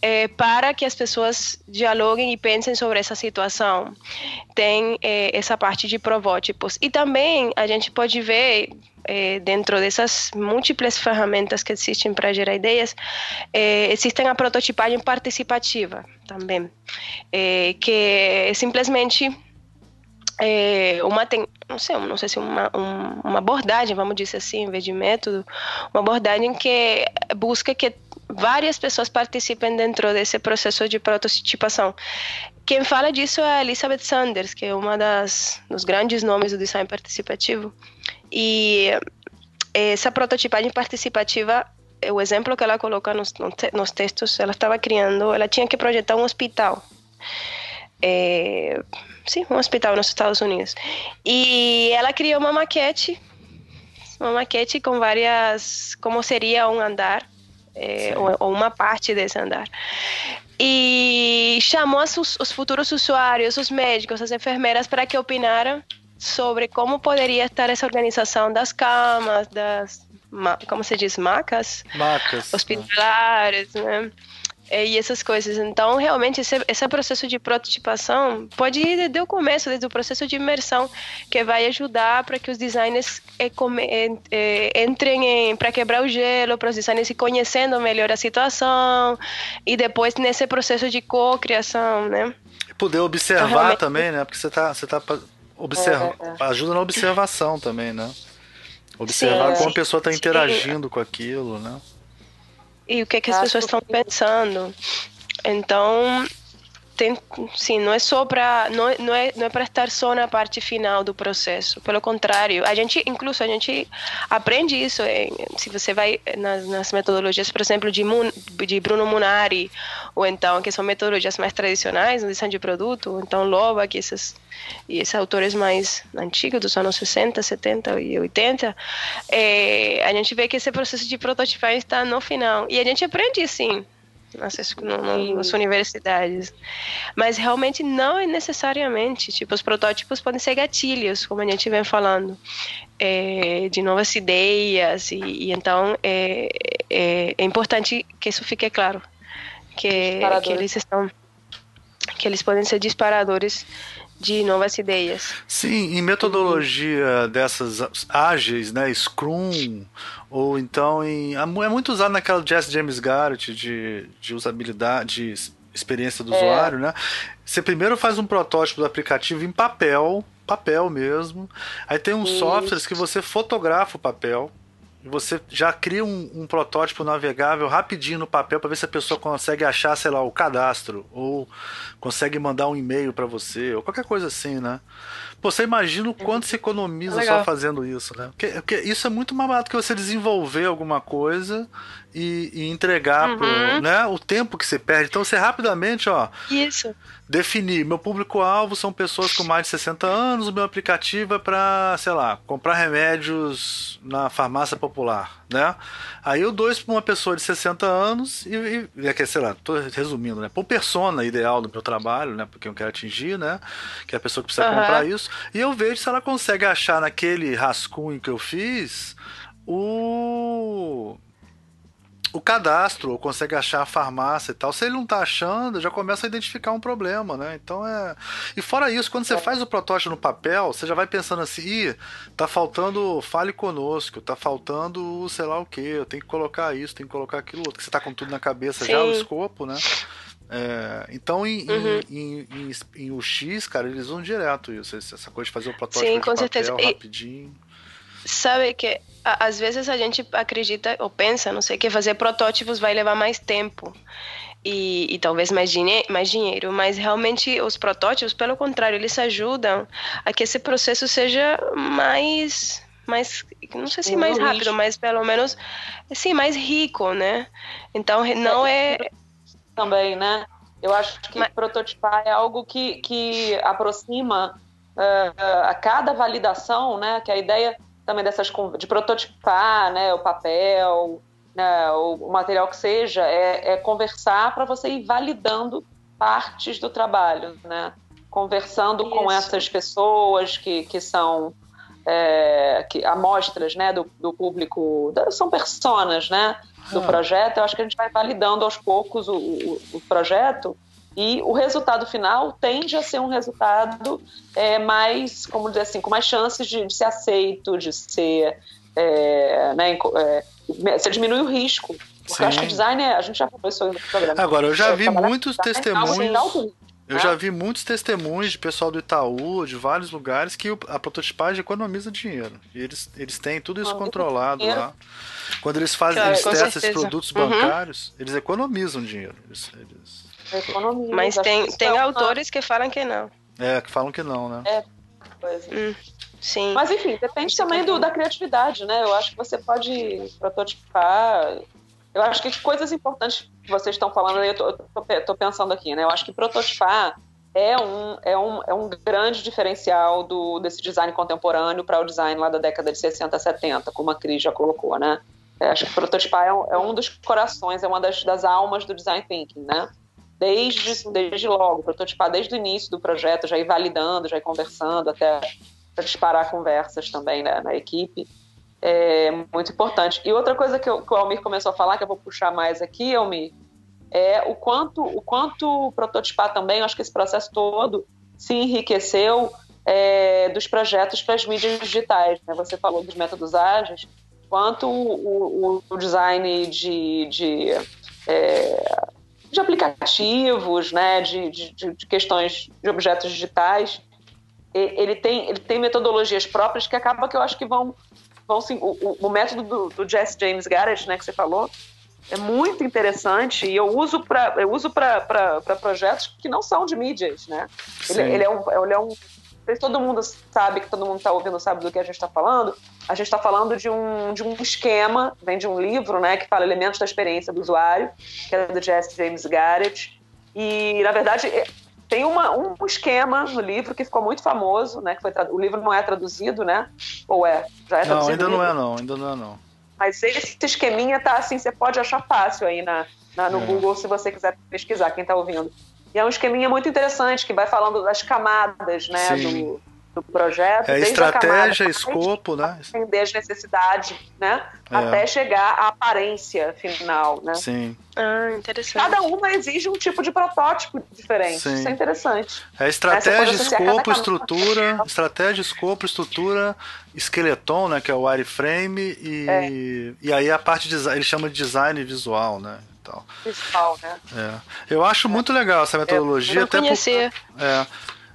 é, para que as pessoas dialoguem e pensem sobre essa situação. Tem é, essa parte de provótipos. E também a gente pode ver é, dentro dessas múltiplas ferramentas que existem para gerar ideias, existem a prototipagem participativa também, que é simplesmente é, uma não sei, não sei se uma, uma abordagem, vamos dizer assim, em vez de método, uma abordagem que busca que várias pessoas participem dentro desse processo de prototipação. Quem fala disso é a Elizabeth Sanders, que é uma das dos grandes nomes do design participativo. E essa prototipagem participativa, o exemplo que ela coloca nos, nos textos, ela estava criando, ela tinha que projetar um hospital. É, sim, um hospital nos Estados Unidos. E ela criou uma maquete, uma maquete com várias, como seria um andar, é, ou, ou, uma parte desse andar. E chamou os, os futuros usuários, os médicos, as enfermeiras, para que opinaram sobre como poderia estar essa organização das camas, das, como se diz, macas? Macas. Hospitalares, né? É, e essas coisas. Então, realmente, esse, esse processo de prototipação pode ir desde o começo, desde o processo de imersão, que vai ajudar para que os designers é, come, é, entrem para quebrar o gelo, para os designers se conhecendo melhor a situação, e depois nesse processo de co-criação, né? E poder observar então, realmente... também, né? Porque você está você tá observa, é, é. ajuda na observação também, né? Observar Sim, como a pessoa está interagindo com aquilo, né? E o que, é que as pessoas estão pensando. Então, tem, sim, não é só para não, não é não é para estar só na parte final do processo. Pelo contrário, a gente incluso a gente aprende isso em, se você vai nas, nas, metodologias, por exemplo, de, Mun, de Bruno Munari ou então que são metodologias mais tradicionais no design de produto, ou então Loba, que esses e esses autores mais antigos dos anos 60, 70 e 80, é, a gente vê que esse processo de prototipagem está no final e a gente aprende sim nas, no, nas universidades. Mas realmente não é necessariamente. Tipo, os protótipos podem ser gatilhos, como a gente vem falando, é, de novas ideias. E, e então é, é, é, importante que isso fique claro. Que, que eles estão. Que eles podem ser disparadores de novas ideias. Sim, em metodologia dessas ágeis, né, Scrum, ou então em é muito usado naquela Jazz James Garrett de, de usabilidade, de experiência do é. usuário, né? Você primeiro faz um protótipo do aplicativo em papel, papel mesmo. Aí tem uns Isso. softwares que você fotografa o papel você já cria um, um, protótipo navegável rapidinho no papel para ver se a pessoa consegue achar, sei lá, o cadastro ou consegue mandar um e-mail para você ou qualquer coisa assim, né? Pô, você imagina o quanto se economiza Legal. só fazendo isso, né? Porque, porque, isso é muito mais barato que você desenvolver alguma coisa e, e entregar uhum. pro, né? O tempo que você perde. Então você rapidamente, ó. Isso definir meu público-alvo são pessoas com mais de 60 anos, o meu aplicativo é para, sei lá, comprar remédios na farmácia popular, né? Aí eu dou isso para uma pessoa de 60 anos e, e é sei lá, tô resumindo, né? Por persona ideal do meu trabalho, né? Porque eu quero atingir, né? Que é a pessoa que precisa uhum. comprar isso. E eu vejo se ela consegue achar naquele rascunho que eu fiz o o cadastro, ou consegue achar a farmácia e tal. Se ele não tá achando, já começa a identificar um problema, né? Então é. E fora isso, quando você faz o protótipo no papel, você já vai pensando assim, ih, tá faltando fale conosco, tá faltando sei lá o que, eu tenho que colocar isso, tenho que colocar aquilo outro, que você tá com tudo na cabeça Sim. já, o escopo, né? É, então, em, uhum. em, em, em, UX, cara, eles usam direto isso, essa coisa de fazer o protótipo Sim, com papel certeza. rapidinho. Sabe que às vezes a gente acredita ou pensa, não sei, que fazer protótipos vai levar mais tempo e, e talvez mais, dinhe mais dinheiro, mas realmente os protótipos, pelo contrário, eles ajudam a que esse processo seja mais mais não sei se mais rápido, mas pelo menos sim mais rico, né? Então não é, é também, né? Eu acho que mas... prototipar é algo que, que aproxima uh, a cada validação, né? Que a ideia também dessas de prototipar, né, o papel, né, o, material que seja, é, é conversar para você ir validando partes do trabalho, né? Conversando Isso. com essas pessoas que, que são é, que, amostras né, do, do público, são personas né, do ah. projeto, eu acho que a gente vai validando aos poucos o, o, o projeto e o resultado final tende a ser um resultado é, mais, como dizer assim, com mais chances de, de ser aceito, de ser. É, né, é, você diminui o risco. Porque Sim. eu acho que design, é, a gente já falou isso no programa. Agora, eu já vi muitos testemunhos. Eu já vi muitos testemunhos de pessoal do Itaú, de vários lugares, que a prototipagem economiza dinheiro. E eles, eles têm tudo isso controlado lá. Quando eles fazem, claro, eles testam certeza. esses produtos uhum. bancários, uhum. eles economizam dinheiro. Eles, eles... Economia, Mas tem, tem autores que falam que não. É, que falam que não, né? É, pois é. Hum, sim. Mas enfim, depende também do, da criatividade, né? Eu acho que você pode prototipar. Eu acho que coisas importantes que vocês estão falando eu tô pensando aqui, né? Eu acho que prototipar é um, é um, é um grande diferencial do, desse design contemporâneo para o design lá da década de 60, 70, como a Cris já colocou, né? É, acho que prototipar é um, é um, dos corações, é uma das, das almas do design thinking, né? Desde, desde logo, prototipar desde o início do projeto, já ir validando, já ir conversando, até para disparar conversas também né, na equipe. É muito importante. E outra coisa que, eu, que o Almir começou a falar, que eu vou puxar mais aqui, Almir, é o quanto o quanto prototipar também, eu acho que esse processo todo se enriqueceu é, dos projetos para as mídias digitais. Né? Você falou dos métodos ágeis, quanto o, o, design de, de, é, de aplicativos, né? De, de, de, questões de objetos digitais, ele tem, ele tem metodologias próprias que acaba que eu acho que vão, vão sim, o, o método do, do Jesse James Garrett, né, que você falou, é muito interessante e eu uso para eu uso para projetos que não são de mídias, né? Ele, ele, é um, ele é um todo mundo sabe que todo mundo está ouvindo sabe do que a gente está falando. A gente está falando de um, de um esquema, vem de um livro, né, que fala elementos da experiência do usuário, que é do Jesse James Garrett. E na verdade é, tem uma, um esquema no livro que ficou muito famoso, né? Que foi o livro não é traduzido, né? Ou é? Já é traduzido? Não, ainda não é não, ainda não é não. Mas esse esqueminha tá assim, você pode achar fácil aí na, na no é. Google se você quiser pesquisar, quem está ouvindo. E é um esqueminha muito interessante que vai falando das camadas, né, do, do, projeto. É estratégia, escopo, né? Entender as necessidades, né? É. Até chegar à aparência final, né? Sim. Ah, interessante. Cada uma exige um tipo de protótipo diferente. Sim. Isso é interessante. É estratégia, escopo, estrutura, estratégia, escopo, estrutura, esqueleton, né, que é o wireframe e é. e aí a parte de ele chama de design visual, né? Tal. Visual, né? É. Eu acho muito legal essa metodologia, eu até conhecer. Por, é,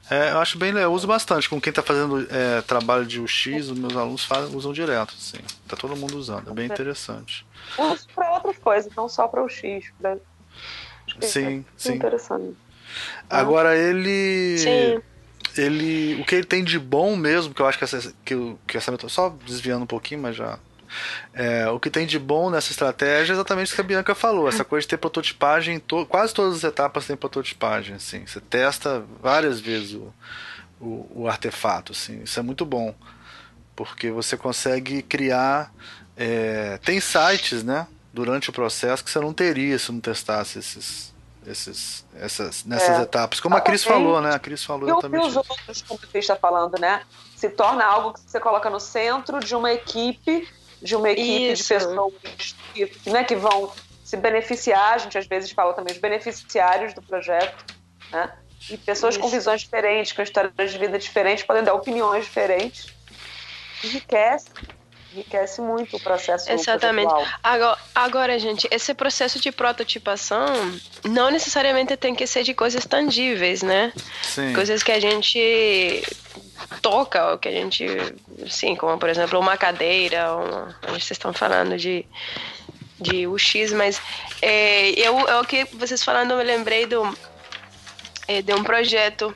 é, eu acho bem eu uso bastante. Com quem está fazendo é, trabalho de UX, os meus alunos fazem, usam direto, assim. Tá todo mundo usando, é bem interessante. Uso para outras coisas, não só para o X. Pra... Sim, é sim. Interessante. Agora ele. Sim. Ele. O que ele tem de bom mesmo, que eu acho que essa, que, que essa metodologia. Só desviando um pouquinho, mas já é, o que tem de bom nessa estratégia é exatamente o que a Bianca falou, essa coisa de ter prototipagem, to quase todas as etapas têm prototipagem, assim, você testa várias vezes o, o, o artefato, assim, isso é muito bom, porque você consegue criar, é, tem sites, né, durante o processo que você não teria se não testasse esses, esses, essas, nessas é. etapas. Como a Cris falou, né? A Cris falou exatamente. E os outros, como você está falando, né? Se torna algo que você coloca no centro de uma equipe de uma equipe Isso. de pessoas que, né, que vão se beneficiar, a gente às vezes fala também os beneficiários do projeto, né? E pessoas Isso. com visões diferentes, com histórias de vida diferentes, podem dar opiniões diferentes. Enriquece, enriquece muito o processo Exatamente. Agora, agora, gente, esse processo de prototipação não necessariamente tem que ser de coisas tangíveis, né? Sim. Coisas que a gente toca, o que a gente, sim, como por exemplo uma cadeira, uma, vocês estão falando de de UX, mas é, eu, é o que vocês falando, eu me lembrei do, é, de um projeto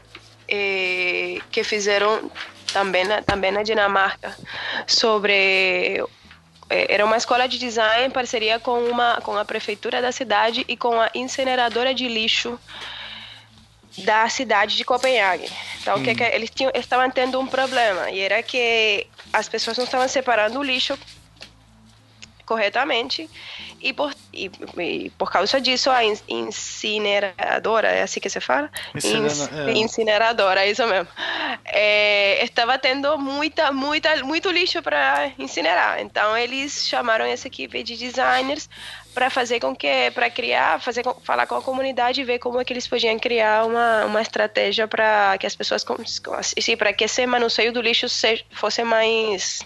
é, que fizeram também na, também na Dinamarca sobre é, era uma escola de design em parceria com uma com a prefeitura da cidade e com a incineradora de lixo da cidade de Copenhague. Então, hum. que, que eles, tinham, estavam tendo um problema e era que as pessoas não estavam separando o lixo corretamente e por, e, e por causa disso a incineradora, é assim que se fala? É. Incineradora, é isso mesmo. É, estava tendo muita, muita, muito lixo para incinerar. Então eles chamaram essa equipe de designers para fazer com que para criar fazer falar com a comunidade e ver como é que eles podiam criar uma, uma estratégia para que as pessoas assim, para que esse manuseio do lixo seja, fosse mais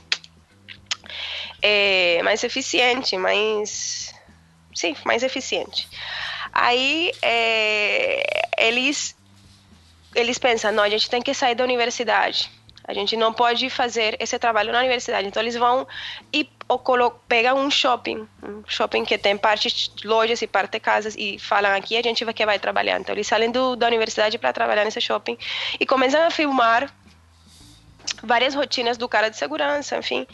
é, mais eficiente mais sim mais eficiente aí é, eles eles pensam, não, a gente tem que sair da universidade. A gente não pode fazer esse trabalho na universidade. Então eles vão e pegam um shopping, um shopping que tem parte lojas e parte casas e falam aqui a gente vai que vai trabalhar. Então eles saem do, da universidade para trabalhar nesse shopping e começam a filmar várias rotinas do cara de segurança, enfim,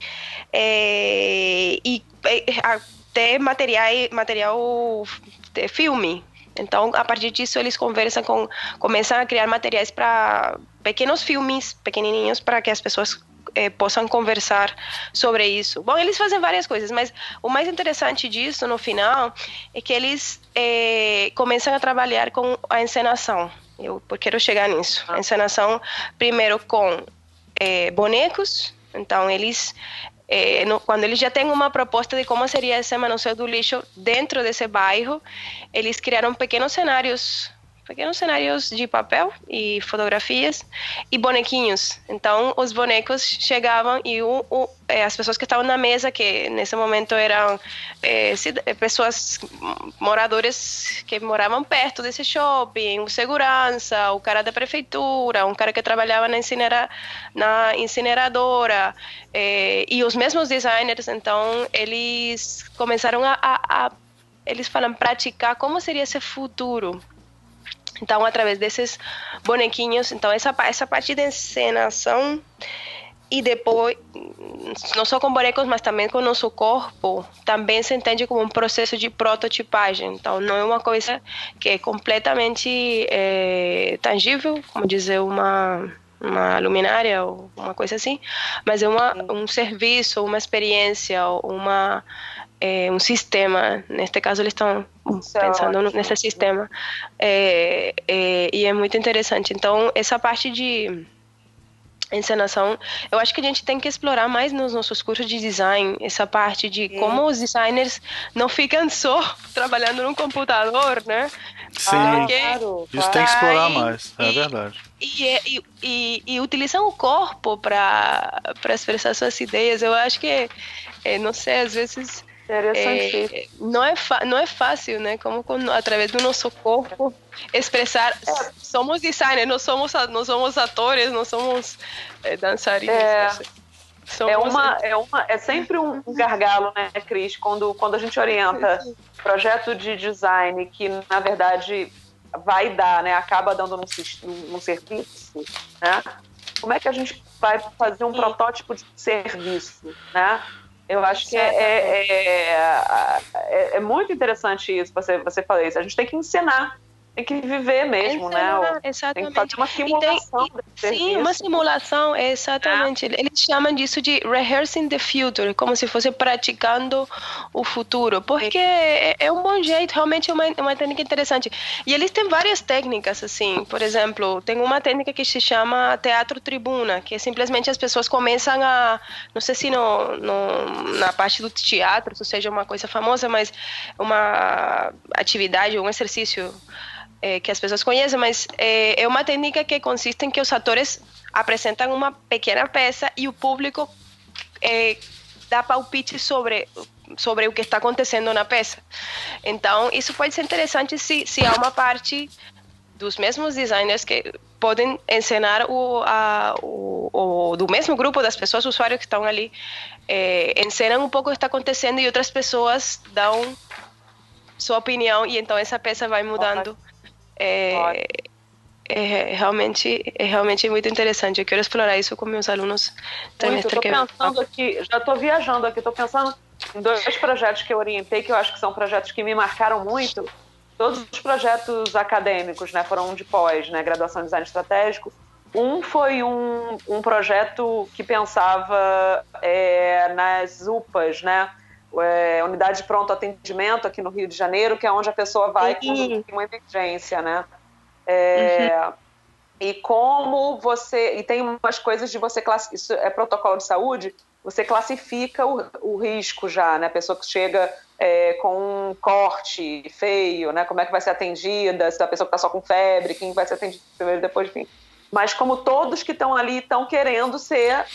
é, e é, até material, material de filme. Então, a partir disso, eles conversam com, começam a criar materiais para pequenos filmes, pequenininhos, para que as pessoas é, possam conversar sobre isso. Bom, eles fazem várias coisas, mas o mais interessante disso, no final, é que eles é, começam a trabalhar com a encenação. Eu quero chegar nisso. A encenação, primeiro com é, bonecos. Então, eles, é, no, quando eles já têm uma proposta de como seria esse manuseio do lixo dentro desse bairro, eles criaram pequenos cenários pequenos cenários de papel e fotografias e bonequinhos. Então, os bonecos chegavam e o, o, é, as pessoas que estavam na mesa, que nesse momento eram é, é pessoas, moradores que moravam perto desse shopping, o segurança, o cara da prefeitura, um cara que trabalhava na, incinera, na incineradora, e os mesmos designers, então, eles começaram a, a, a eles falam praticar como seria esse futuro então, através desses bonequinhos, então essa, essa parte de encenação e depois, não só com bonecos, mas também com o nosso corpo, também se entende como um processo de prototipagem. Então, não é uma coisa que é completamente é, tangível, como dizer uma uma luminária ou uma coisa assim, mas é uma, um serviço, uma experiência, uma é, um sistema. Neste caso, eles estão pensando é nesse sistema. É, é, e é muito interessante. Então, essa parte de encenação, eu acho que a gente tem que explorar mais nos nossos cursos de design essa parte de como os designers não ficam só trabalhando no computador, né? Sim, Porque, claro, isso tem que explorar mais, é e, verdade. E, e, e, e utilizar o corpo para expressar suas ideias, eu acho que, é, não sei, às vezes Interessante. É, não, é não é fácil, né? Como com, através do nosso corpo expressar. É. Somos designers, não somos, não somos atores, não somos é, dançarinos. É. Somos... É, uma, é, uma, é sempre um gargalo, né, Cris, quando, quando a gente orienta projeto de design que, na verdade, vai dar, né, acaba dando num serviço, né? Como é que a gente vai fazer um Sim. protótipo de serviço, né? Eu acho que é, é, é, é, muito interessante isso, você, você falou isso. A gente tem que ensinar tem que viver mesmo, né? Exatamente. Tem que fazer uma simulação. Tem, sim, uma simulação, exatamente. É. Eles chamam disso de rehearsing the future, como se fosse praticando o futuro, porque é, é um bom jeito, realmente é uma, uma técnica interessante. E eles têm várias técnicas, assim, por exemplo, tem uma técnica que se chama teatro tribuna, que é simplesmente as pessoas começam a, não sei se no, no, na parte do teatro isso seja uma coisa famosa, mas uma atividade, um exercício é, que as pessoas conhecem, mas é, é uma técnica que consiste em que os atores apresentam uma pequena peça e o público é, dá palpite sobre sobre o que está acontecendo na peça. Então, isso pode ser interessante se, se há uma parte dos mesmos designers que podem ensinar o, a, o, o, do mesmo grupo das pessoas, usuários que estão ali, é, ensinam um pouco o que está acontecendo e outras pessoas dão sua opinião e então essa peça vai mudando é, é, realmente, é realmente muito interessante. Eu quero explorar isso com meus alunos. Muito, pensando aqui, já estou viajando aqui, estou pensando em dois projetos que eu orientei, que eu acho que são projetos que me marcaram muito. Todos os projetos acadêmicos, né, foram de pós, né, graduação em design estratégico. Um foi um, um projeto que pensava é, nas UPAs, né, é, unidade de pronto atendimento aqui no Rio de Janeiro, que é onde a pessoa vai com uma emergência, né? É, uhum. E como você. E tem umas coisas de você classificar. Isso é protocolo de saúde, você classifica o, o risco já, né? A pessoa que chega é, com um corte feio, né? Como é que vai ser atendida, se a pessoa que está só com febre, quem vai ser atendido primeiro depois, enfim. Mas como todos que estão ali estão querendo ser.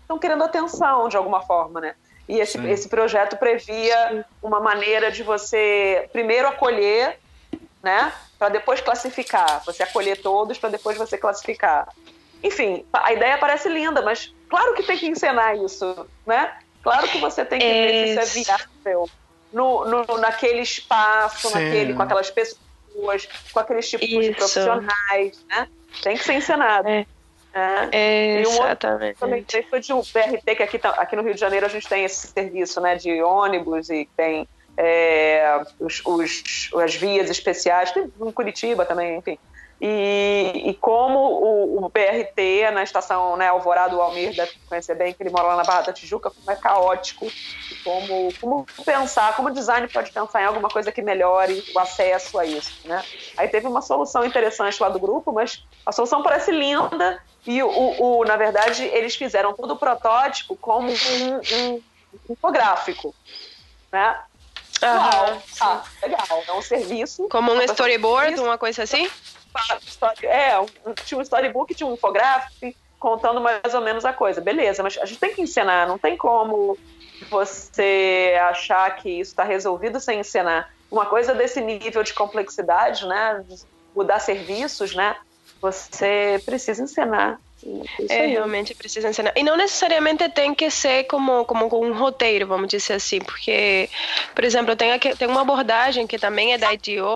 estão querendo atenção de alguma forma, né? E esse, esse projeto previa uma maneira de você, primeiro, acolher né? Para depois classificar, você acolher todos para depois você classificar. Enfim, a ideia parece linda, mas claro que tem que encenar isso, né? Claro que você tem que ver se isso é viável no, no, naquele espaço, naquele, com aquelas pessoas, com aqueles tipos isso. de profissionais, né? Tem que ser encenado. É. É, e um exatamente. também foi de um BRT, que aqui, tá, aqui no Rio de Janeiro a gente tem esse serviço né, de ônibus e tem é, os, os, as vias especiais, tem em Curitiba também, enfim. E, e como o, o, BRT na estação né, Alvorado Almir deve conhecer bem, que ele mora lá na Barra da Tijuca, como é caótico, como, como pensar, como o design pode pensar em alguma coisa que melhore o acesso a isso. Né? Aí teve uma solução interessante lá do grupo, mas a solução parece linda e, o, o na verdade, eles fizeram todo o protótipo como um, um infográfico. Né? Uhum, ah, legal. É um serviço. Como um storyboard, uma coisa assim? É, um, tinha um storybook, tinha um infográfico contando mais ou menos a coisa. Beleza, mas a gente tem que encenar, não tem como você achar que isso está resolvido sem encenar. Uma coisa desse nível de complexidade, né? De mudar serviços, né? Você precisa encenar. É, realmente precisa ensinar. E não necessariamente tem que ser como, como um roteiro, vamos dizer assim, porque, por exemplo, tem, aqui, tem uma abordagem que também é da IDO.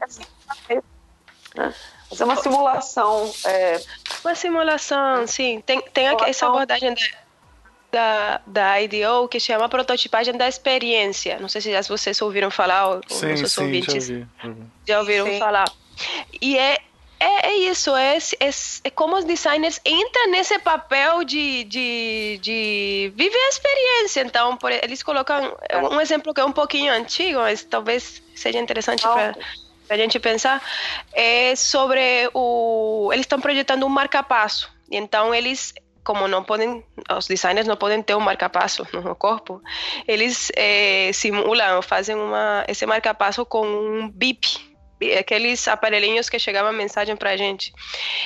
Fazer uma simulação. É... Uma simulação, sim. Tem, tem aqui, essa abordagem da, da, da IDO que chama prototipagem da experiência. Não sei se vocês ouviram falar, ou sim, sim, ouvintes já, ouvi. já ouviram sim. falar. E é, é, é isso, é, é, é, como os designers entram nesse papel de, de, de viver a experiência. Então, por, eles colocam é. um exemplo que é um pouquinho antigo, mas talvez seja interessante para a gente pensar, é sobre o. Eles estão projetando um marca-passo. Então, eles como não podem, os designers não podem ter um marca-passo no corpo, eles é, simulam, fazem uma, esse marca-passo com um bip aqueles aparelhinhos que chegavam mensagem para a gente.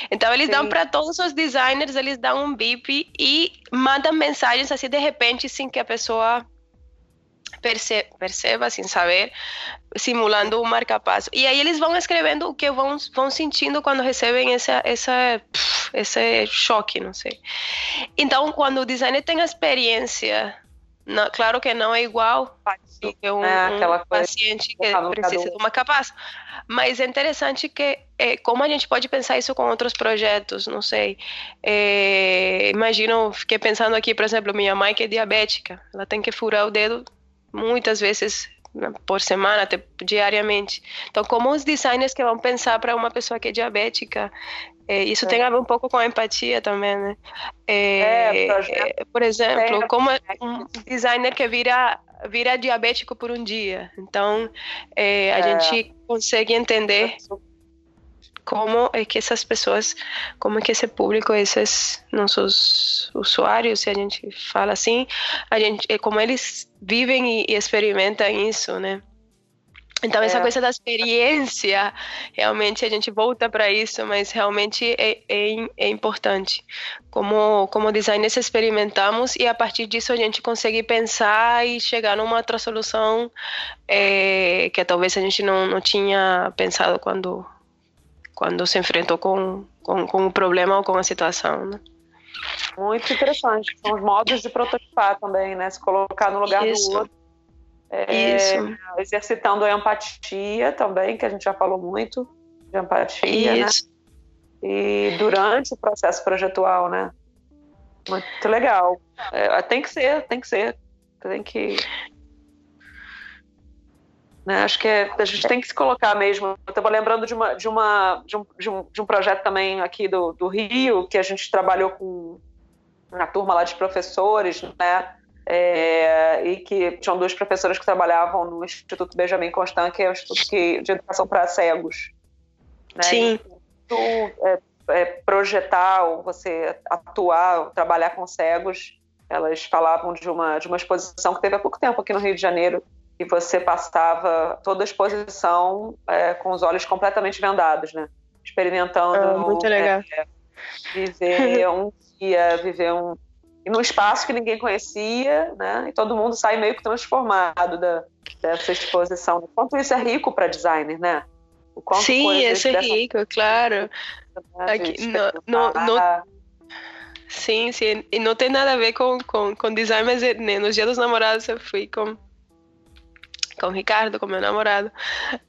Então eles Sim. dão para todos os designers, eles dão um bip e mandam mensagens assim de repente sem que a pessoa perceba, perceba sem saber, simulando um marca-passo. E aí eles vão escrevendo o que vão, vão sentindo quando recebem essa, essa, esse choque, não sei. Então, quando o designer tem a experiência não, claro que não é igual do que um, é um paciente que precisa de uma capaz, mas é interessante que é, como a gente pode pensar isso com outros projetos, não sei. É, imagino, fiquei pensando aqui, por exemplo, minha mãe que é diabética, ela tem que furar o dedo muitas vezes né, por semana, até diariamente. Então, como os designers que vão pensar para uma pessoa que é diabética, é, isso é. tem a ver um pouco com a empatia também, né? É, é por exemplo, como um designer que vira vira diabético por um dia. Então, é, a é. gente consegue entender como é que essas pessoas, como é que esse público, esses nossos usuários, se a gente fala assim, a gente, como eles vivem e experimentam isso, né? Então, essa é. coisa da experiência, realmente a gente volta para isso, mas realmente é, é, é, importante. Como, como designers experimentamos e a partir disso a gente consegue pensar e chegar numa outra solução que talvez a gente não, não tinha pensado quando, quando se enfrentou com, com, com o problema ou com a situação. Né? Muito interessante. São os modos de prototipar também, né? Se colocar no lugar isso. do outro é, Isso. Exercitando a empatia também, que a gente já falou muito de empatia? Isso. né? E durante o processo projetual, né? Muito legal. É, tem que ser, tem que ser. Tem que. Né, acho que é, a gente tem que se colocar mesmo. Eu estava lembrando de, uma, de, uma, de, um, de, um, de um projeto também aqui do, do Rio, que a gente trabalhou com a turma lá de professores, né? é, e que tinham duas professoras que trabalhavam no Instituto Benjamin Constant, que é o Instituto que, de Educação para Cegos. Né? Sim. é, é, projetar, ou você atuar, trabalhar com cegos, elas falavam de uma, de uma exposição que teve há pouco tempo aqui no Rio de Janeiro, e você passava toda a exposição é, com os olhos completamente vendados, né? Experimentando. Ah, muito legal. É, viver um dia, viver um, num espaço que ninguém conhecia, né? E todo mundo sai meio que transformado da, dessa exposição. Quanto isso é rico para designer, né? Sim, esse é rico, claro. Aqui, no, no, no, sim, sim. E não tem nada a ver com, com, com design, mas eh, né, nos dias dos namorados eu fui com, com o Ricardo, com meu namorado,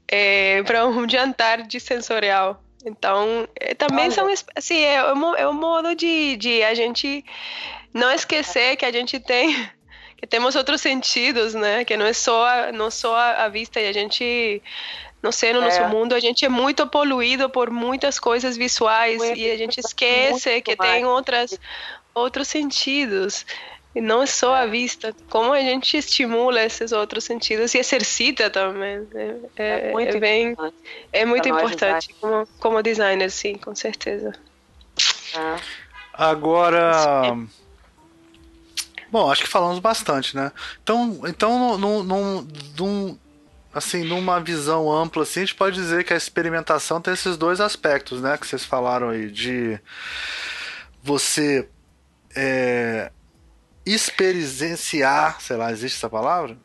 é, para um jantar de sensorial. Então, é, também Olha. são, assim, é, é, um, é um modo de, de a gente não esquecer que a gente tem que temos outros sentidos, né? Que não é só não só a vista e a gente não sei, no é. nosso mundo a gente é muito poluído por muitas coisas visuais muito, e a gente esquece que mais. tem outras outros sentidos. E não é só a é. vista, como a gente estimula esses outros sentidos e exercita também. É, é, é muito é bem, importante, é muito importante como, como designer, sim, com certeza. É. Agora, bom, acho que falamos bastante, né? Então, então num, num, num, assim, numa visão ampla, assim, a gente pode dizer que a experimentação tem esses dois aspectos, né? Que vocês falaram aí, de você é, experienciar, sei lá, existe essa palavra?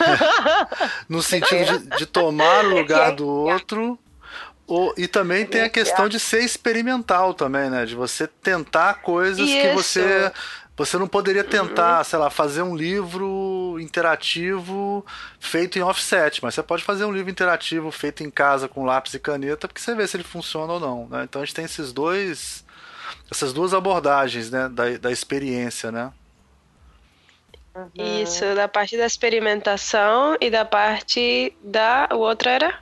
no sentido de, de, tomar o lugar do outro. Ou, e também tem a questão de ser experimental também, né? De você tentar coisas Isso. que você você não poderia tentar, uhum. sei lá, fazer um livro interativo feito em offset, mas você pode fazer um livro interativo feito em casa com lápis e caneta, porque você vê se ele funciona ou não. Né? Então a gente tem esses dois essas duas abordagens né, da, da experiência, né? Isso, da parte da experimentação e da parte da. O outro era?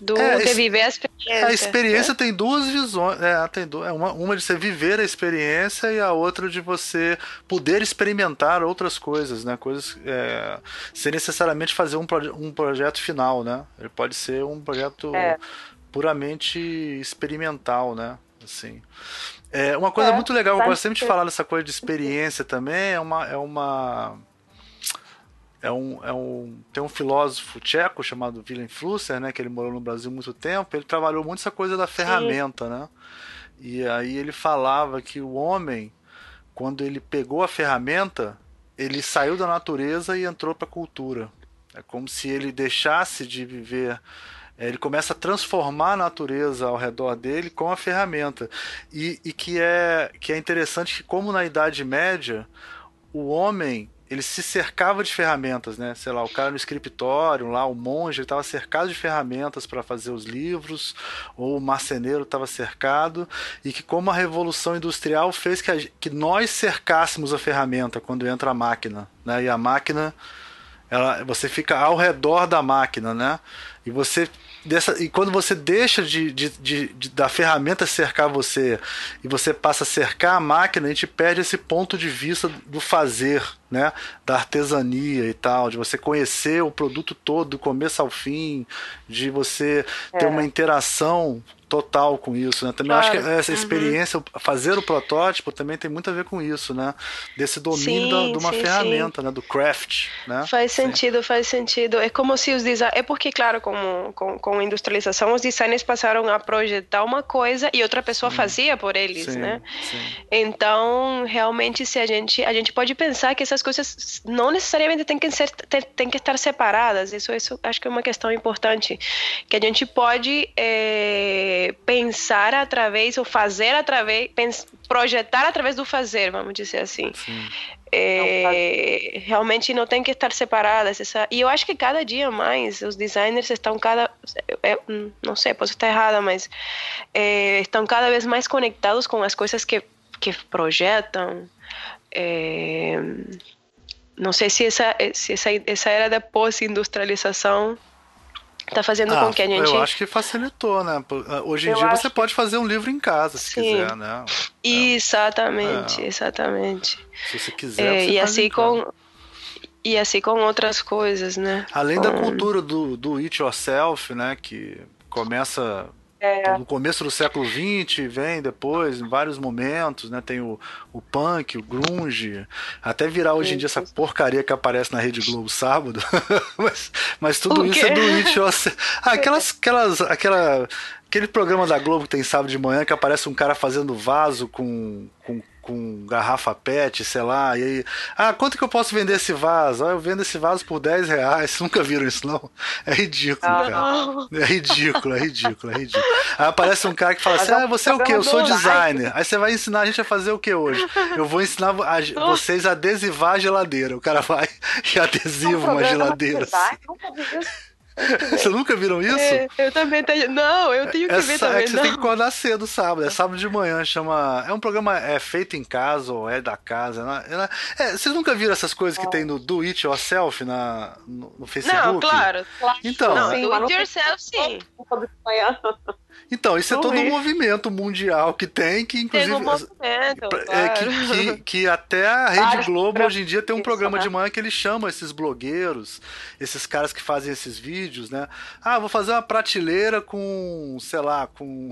Do é, de viver a experiência. A experiência né? tem duas visões. É, tem duas, é uma, uma de você viver a experiência e a outra de você poder experimentar outras coisas, né? Coisas é, sem necessariamente fazer um, proje um projeto final, né? Ele pode ser um projeto é. puramente experimental, né? Assim. É, uma coisa é, muito legal, eu gosto sempre de falar dessa coisa de experiência também, é uma. É uma é um, é um, tem um filósofo tcheco chamado Willem Flusser, né, que ele morou no Brasil muito tempo, ele trabalhou muito essa coisa da ferramenta, Sim. né? E aí ele falava que o homem, quando ele pegou a ferramenta, ele saiu da natureza e entrou para a cultura. É como se ele deixasse de viver ele começa a transformar a natureza ao redor dele com a ferramenta. E, e que, é, que é interessante que, como na Idade Média, o homem ele se cercava de ferramentas, né? Sei lá, o cara no escritório, lá o monge, estava cercado de ferramentas para fazer os livros, ou o marceneiro estava cercado, e que como a revolução industrial fez que, a, que nós cercássemos a ferramenta quando entra a máquina, né? E a máquina, ela, você fica ao redor da máquina, né? E você dessa, e quando você deixa de, de, de, de, da ferramenta cercar você e você passa a cercar a máquina, a gente perde esse ponto de vista do fazer, né? Da artesania e tal, de você conhecer o produto todo, do começo ao fim, de você é. ter uma interação total com isso, né? Também claro. acho que essa uhum. experiência, uhum. fazer o protótipo também tem muito a ver com isso, né? Desse domínio sim, da, de uma sim, ferramenta, sim. né? Do craft, né? Faz sentido, faz sentido. É como se os designers... É porque, claro, com, com, com a industrialização, os designers passaram a projetar uma coisa e outra pessoa fazia por eles, né? Então, realmente, se a gente... A gente pode pensar que essas coisas não necessariamente têm que, ser, tem, tem que estar separadas. Isso, isso acho que é uma questão importante. Que a gente pode... É, pensar através ou fazer através, projetar através do fazer, vamos dizer assim. É, realmente não tem que estar separadas. Essa, e eu acho que cada dia mais os designers estão cada. É, não sei, posso estar errada, mas é, estão cada vez mais conectados com as coisas que, que projetam. É, não sei se essa, se essa, essa era da pós-industrialização tá fazendo ah, com que a gente. Eu acho que facilitou, né? Ah, hoje em eu dia você que... pode fazer um livro em casa, se Sim. quiser, né? É. Exatamente, é. exatamente. Se você quiser. É, você e assim com. E assim com outras coisas, né? Além com... da cultura do, do it yourself, né? Que começa é. No começo do século XX, vem depois, em vários momentos, né? Tem o, o punk, o grunge, até virar hoje em dia essa porcaria que aparece na Rede Globo sábado. mas, mas tudo isso é do It ah, aquelas, aquelas, aquela, aquele programa da Globo que tem sábado de manhã que aparece um cara fazendo vaso com, com com garrafa pet, sei lá, e aí, ah, quanto que eu posso vender esse vaso? Ah, eu vendo esse vaso por 10 reais. Vocês nunca viram isso, não? É ridículo, ah, cara. É ridículo, é ridículo, é ridículo. Aí aparece um cara que fala assim: Ah, você é o quê? Eu sou designer. Aí você vai ensinar a gente a fazer o que hoje? Eu vou ensinar a, vocês a adesivar a geladeira. O cara vai e adesiva uma geladeira. Assim. Vocês nunca viram isso? É, eu também tenho. Não, eu tenho que é, ver também. É que você tem que acordar cedo sábado. É sábado de manhã, chama. É um programa é feito em casa ou é da casa. Né? É, vocês nunca viram essas coisas que tem no Do It Yourself na, no, no Facebook? Não, claro. Então, não, do It Yourself, sim. Então, isso é todo um movimento mundial que tem, que inclusive. Tem um movimento, é, claro. que, que, que, até a Rede Globo hoje em dia tem um programa de manhã que ele chama esses blogueiros, esses caras que fazem esses vídeos, né? Ah, vou fazer uma prateleira com, sei lá, com,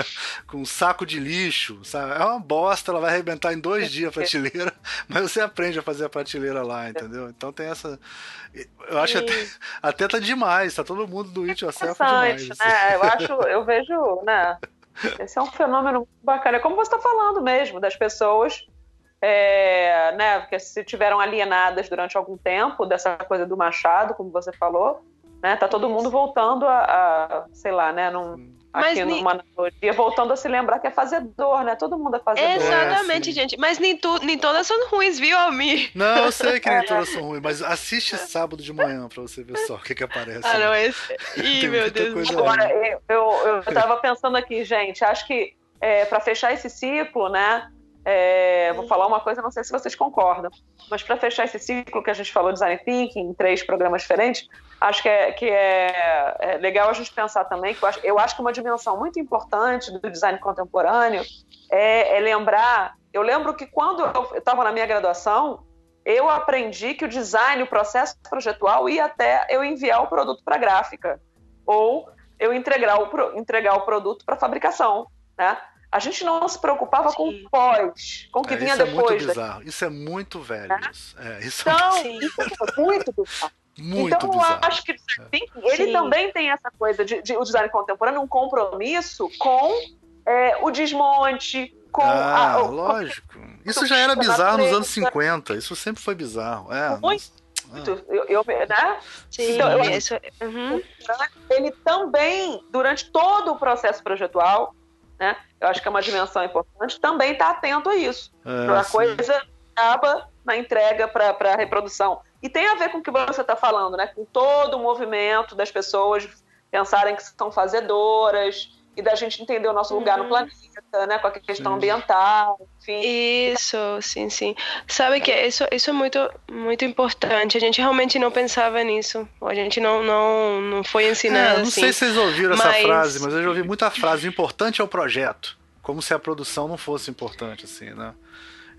com um saco de lixo, sabe? É uma bosta, ela vai arrebentar em dois dias a prateleira, mas você aprende a fazer a prateleira lá, entendeu? Então tem essa. Eu acho até, até tá demais, tá todo mundo do It Yourself demais. Né? Assim. Eu acho, eu vejo, né? Esse é um fenômeno bacana. É como você está falando mesmo, das pessoas é, né, que se tiveram alienadas durante algum tempo dessa coisa do Machado, como você falou, né, tá todo mundo voltando a, a sei lá, né, num, mas aqui nem... numa analogia, voltando a se lembrar que é fazedor, né? Todo mundo é fazedor. Exatamente, é, gente. Mas nem, tu, nem todas são ruins, viu, Almir? Não, eu sei que nem todas são ruins, mas assiste sábado de manhã pra você ver só o que que aparece. Ah, não, esse... Ih, meu Deus. Agora, eu, eu, eu tava pensando aqui, gente, acho que é, para fechar esse ciclo, né? É, vou falar uma coisa, não sei se vocês concordam, mas para fechar esse ciclo que a gente falou de design thinking em três programas diferentes, acho que é, que é, é legal a gente pensar também que eu acho, eu acho que uma dimensão muito importante do design contemporâneo é, é lembrar. Eu lembro que quando eu estava na minha graduação, eu aprendi que o design, o processo projetual, ia até eu enviar o produto para gráfica ou eu entregar o, entregar o produto para fabricação, né? A gente não se preocupava Sim. com o pós, com o que é, vinha isso depois. É muito bizarro. Isso é muito velho. É, isso então, é muito... isso é muito bizarro. Muito então, bizarro. eu acho que ele Sim. também tem essa coisa de, de, o design contemporâneo, um compromisso com é, o desmonte, com ah, a, o, lógico. Isso já era bizarro nos anos 50. Isso sempre foi bizarro. É, muito. Ah. Eu, eu, né? Sim, então, eu, isso, uhum. Ele também, durante todo o processo projetual, né? Eu acho que é uma dimensão importante, também está atento a isso. É, a coisa acaba na entrega para a reprodução. E tem a ver com o que você está falando, né? Com todo o movimento das pessoas pensarem que são fazedoras e da gente entender o nosso lugar uhum. no planeta, né? Com a questão sim. ambiental, enfim. Isso, sim, sim. Sabe que isso, isso é muito, muito importante. A gente realmente não pensava nisso. A gente não, não, não foi ensinado. É, não assim. sei se vocês ouviram mas... essa frase, mas eu já ouvi muita frase. O importante é o projeto. Como se a produção não fosse importante, assim, né?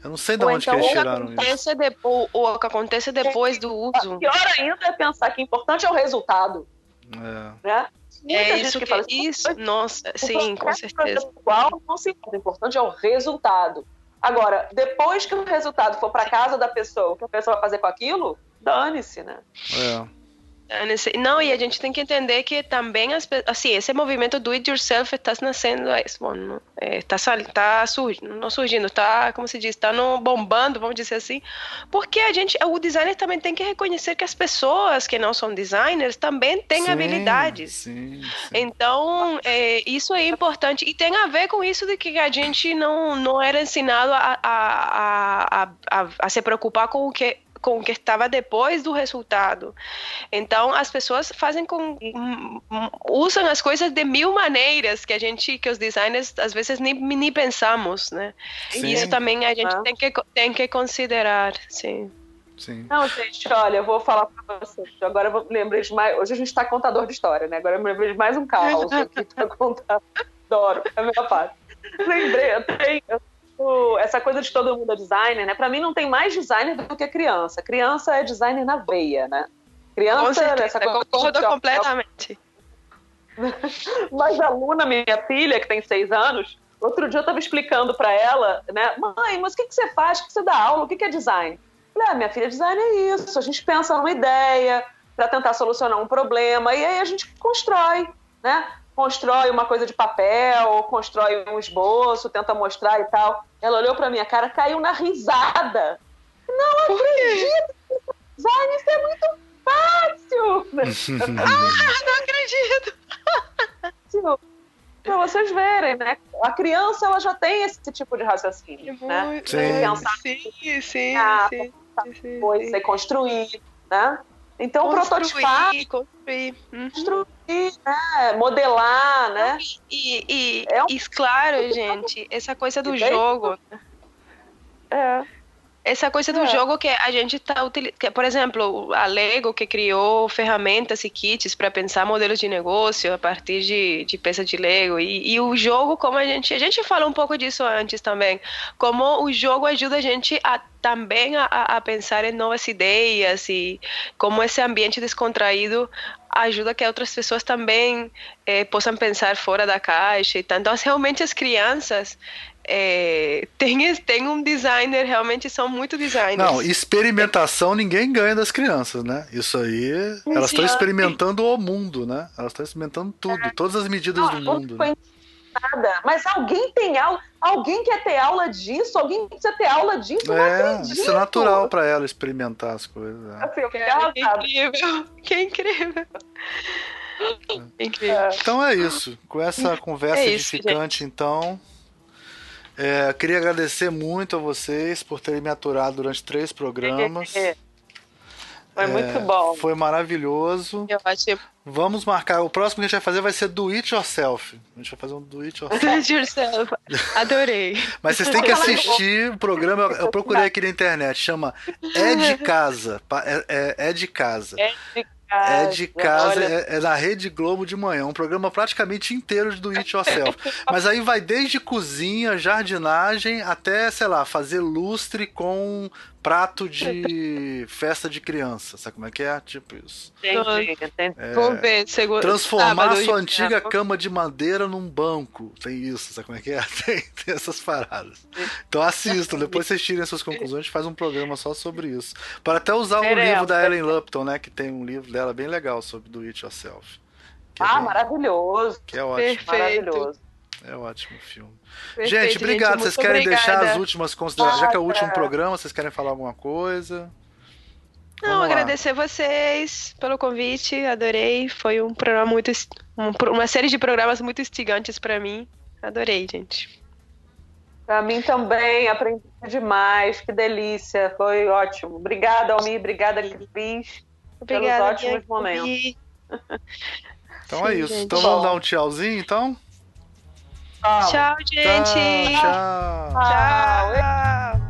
Eu não sei de onde então, que eles tiraram isso. Depois, o que acontece depois do uso. Pior ainda é pensar que o importante é o resultado. É. Né? É isso que, que fala, isso, isso, nossa, sim, com certeza. Qual não se importa, o importante é o resultado. Agora, depois que o resultado for para casa da pessoa, o que a pessoa vai fazer com aquilo, dane-se, né? É. Não, e a gente tem que entender que também, as, assim, esse movimento do it yourself está nascendo, está é, tá, tá surgindo, não surgindo, está, como se diz, está bombando, vamos dizer assim, porque a gente, o designer também tem que reconhecer que as pessoas que não são designers também têm sim, habilidades. Sim, sim. Então, é, isso é importante e tem a ver com isso de que a gente não, não era ensinado a, a, a, a, a se preocupar com o que com o que estava depois do resultado. Então as pessoas fazem com usam as coisas de mil maneiras que a gente que os designers às vezes nem, nem pensamos, né? Sim. Isso também a gente ah. tem que tem que considerar, sim. Sim. Não, gente, olha, eu vou falar para vocês. Agora eu lembrei de mais. Hoje a gente está contador de história, né? Agora eu me lembrei de mais um caos aqui para contar. Adoro, é a minha parte. Lembrei, eu tenho, eu essa coisa de todo mundo é designer, né? Para mim não tem mais designer do que criança. Criança é designer na veia, né? Criança, certeza, essa coisa concordo de... completamente. Mas a aluna, minha filha, que tem seis anos, outro dia eu estava explicando para ela, né? Mãe, mas o que, que você faz? O que você dá aula? O que, que é design? Eu falei, ah, minha filha, design é isso. A gente pensa numa ideia para tentar solucionar um problema e aí a gente constrói, né? Constrói uma coisa de papel, ou constrói um esboço, tenta mostrar e tal. Ela olhou pra minha cara, caiu na risada. Não acredito! Design, isso é muito fácil! ah, não acredito! Pra vocês verem, né? A criança ela já tem esse tipo de raciocínio, né? Sim. Pensar sim, sim, ah, sim, sim, coisa, construir, né? Então, construir, prototipar, construir, uhum. construir né? modelar, né? E, e, é um... e, claro, gente, essa coisa do jogo. É. Essa coisa do é. jogo que a gente está utilizando. Por exemplo, a Lego que criou ferramentas e kits para pensar modelos de negócio a partir de, de peças de Lego. E, e, o jogo, como a gente. A gente falou um pouco disso antes também. Como o jogo ajuda a gente a também a, a pensar em novas ideias e como esse ambiente descontraído ajuda que outras pessoas também eh, possam pensar fora da caixa. Então, realmente as crianças é, tem, tem um designer, realmente são muito designers. Não, experimentação ninguém ganha das crianças, né? Isso aí, elas estão experimentando o mundo, né? Elas estão experimentando tudo, todas as medidas do mundo. Né? Nada. Mas alguém tem aula, alguém quer ter aula disso, alguém precisa ter aula disso, é, Isso é natural para ela experimentar as coisas. É. Assim, que, é incrível, que incrível. É. incrível. Então é isso. Com essa conversa é isso, edificante, gente. então. É, queria agradecer muito a vocês por terem me aturado durante três programas. Foi é, muito bom. Foi maravilhoso. Eu achei... Vamos marcar. O próximo que a gente vai fazer vai ser do it yourself. A gente vai fazer um do it yourself. Do it yourself. Adorei. Mas vocês têm que assistir o programa. Eu procurei aqui na internet. Chama É de Casa. É, é, é de Casa. É de é de casa, é, é, na Rede Globo de manhã, um programa praticamente inteiro do It Yourself. Mas aí vai desde cozinha, jardinagem, até, sei lá, fazer lustre com prato de festa de criança. Sabe como é que é? Tipo isso. Entendi, entendi. É, Vou ver, segura. Transformar sábado, sua antiga cama de madeira num banco. Tem isso, sabe como é que é? Tem, tem essas paradas. Então assistam, depois vocês tirem suas conclusões, a gente faz um programa só sobre isso. Para até usar o livro da Ellen Lupton, né? Que tem um livro dela bem legal sobre do it yourself. É ah, bem, maravilhoso. Que é ótimo. Perfeito. Maravilhoso. É um ótimo filme. Perfeito, gente, obrigado. Gente, vocês querem obrigada. deixar as últimas considerações? Já que é o último programa, vocês querem falar alguma coisa? Não, Vamos agradecer lá. vocês pelo convite, adorei. Foi um programa muito. Um, uma série de programas muito instigantes para mim. Adorei, gente. Para mim também, aprendi demais, que delícia, foi ótimo. Obrigada, Almir, obrigada, Cris, pelos ótimos momentos. Então é Sim, é isso. Gente. Então vamos dar um tchauzinho, então? Tchau, gente. Tchau. tchau. tchau. tchau.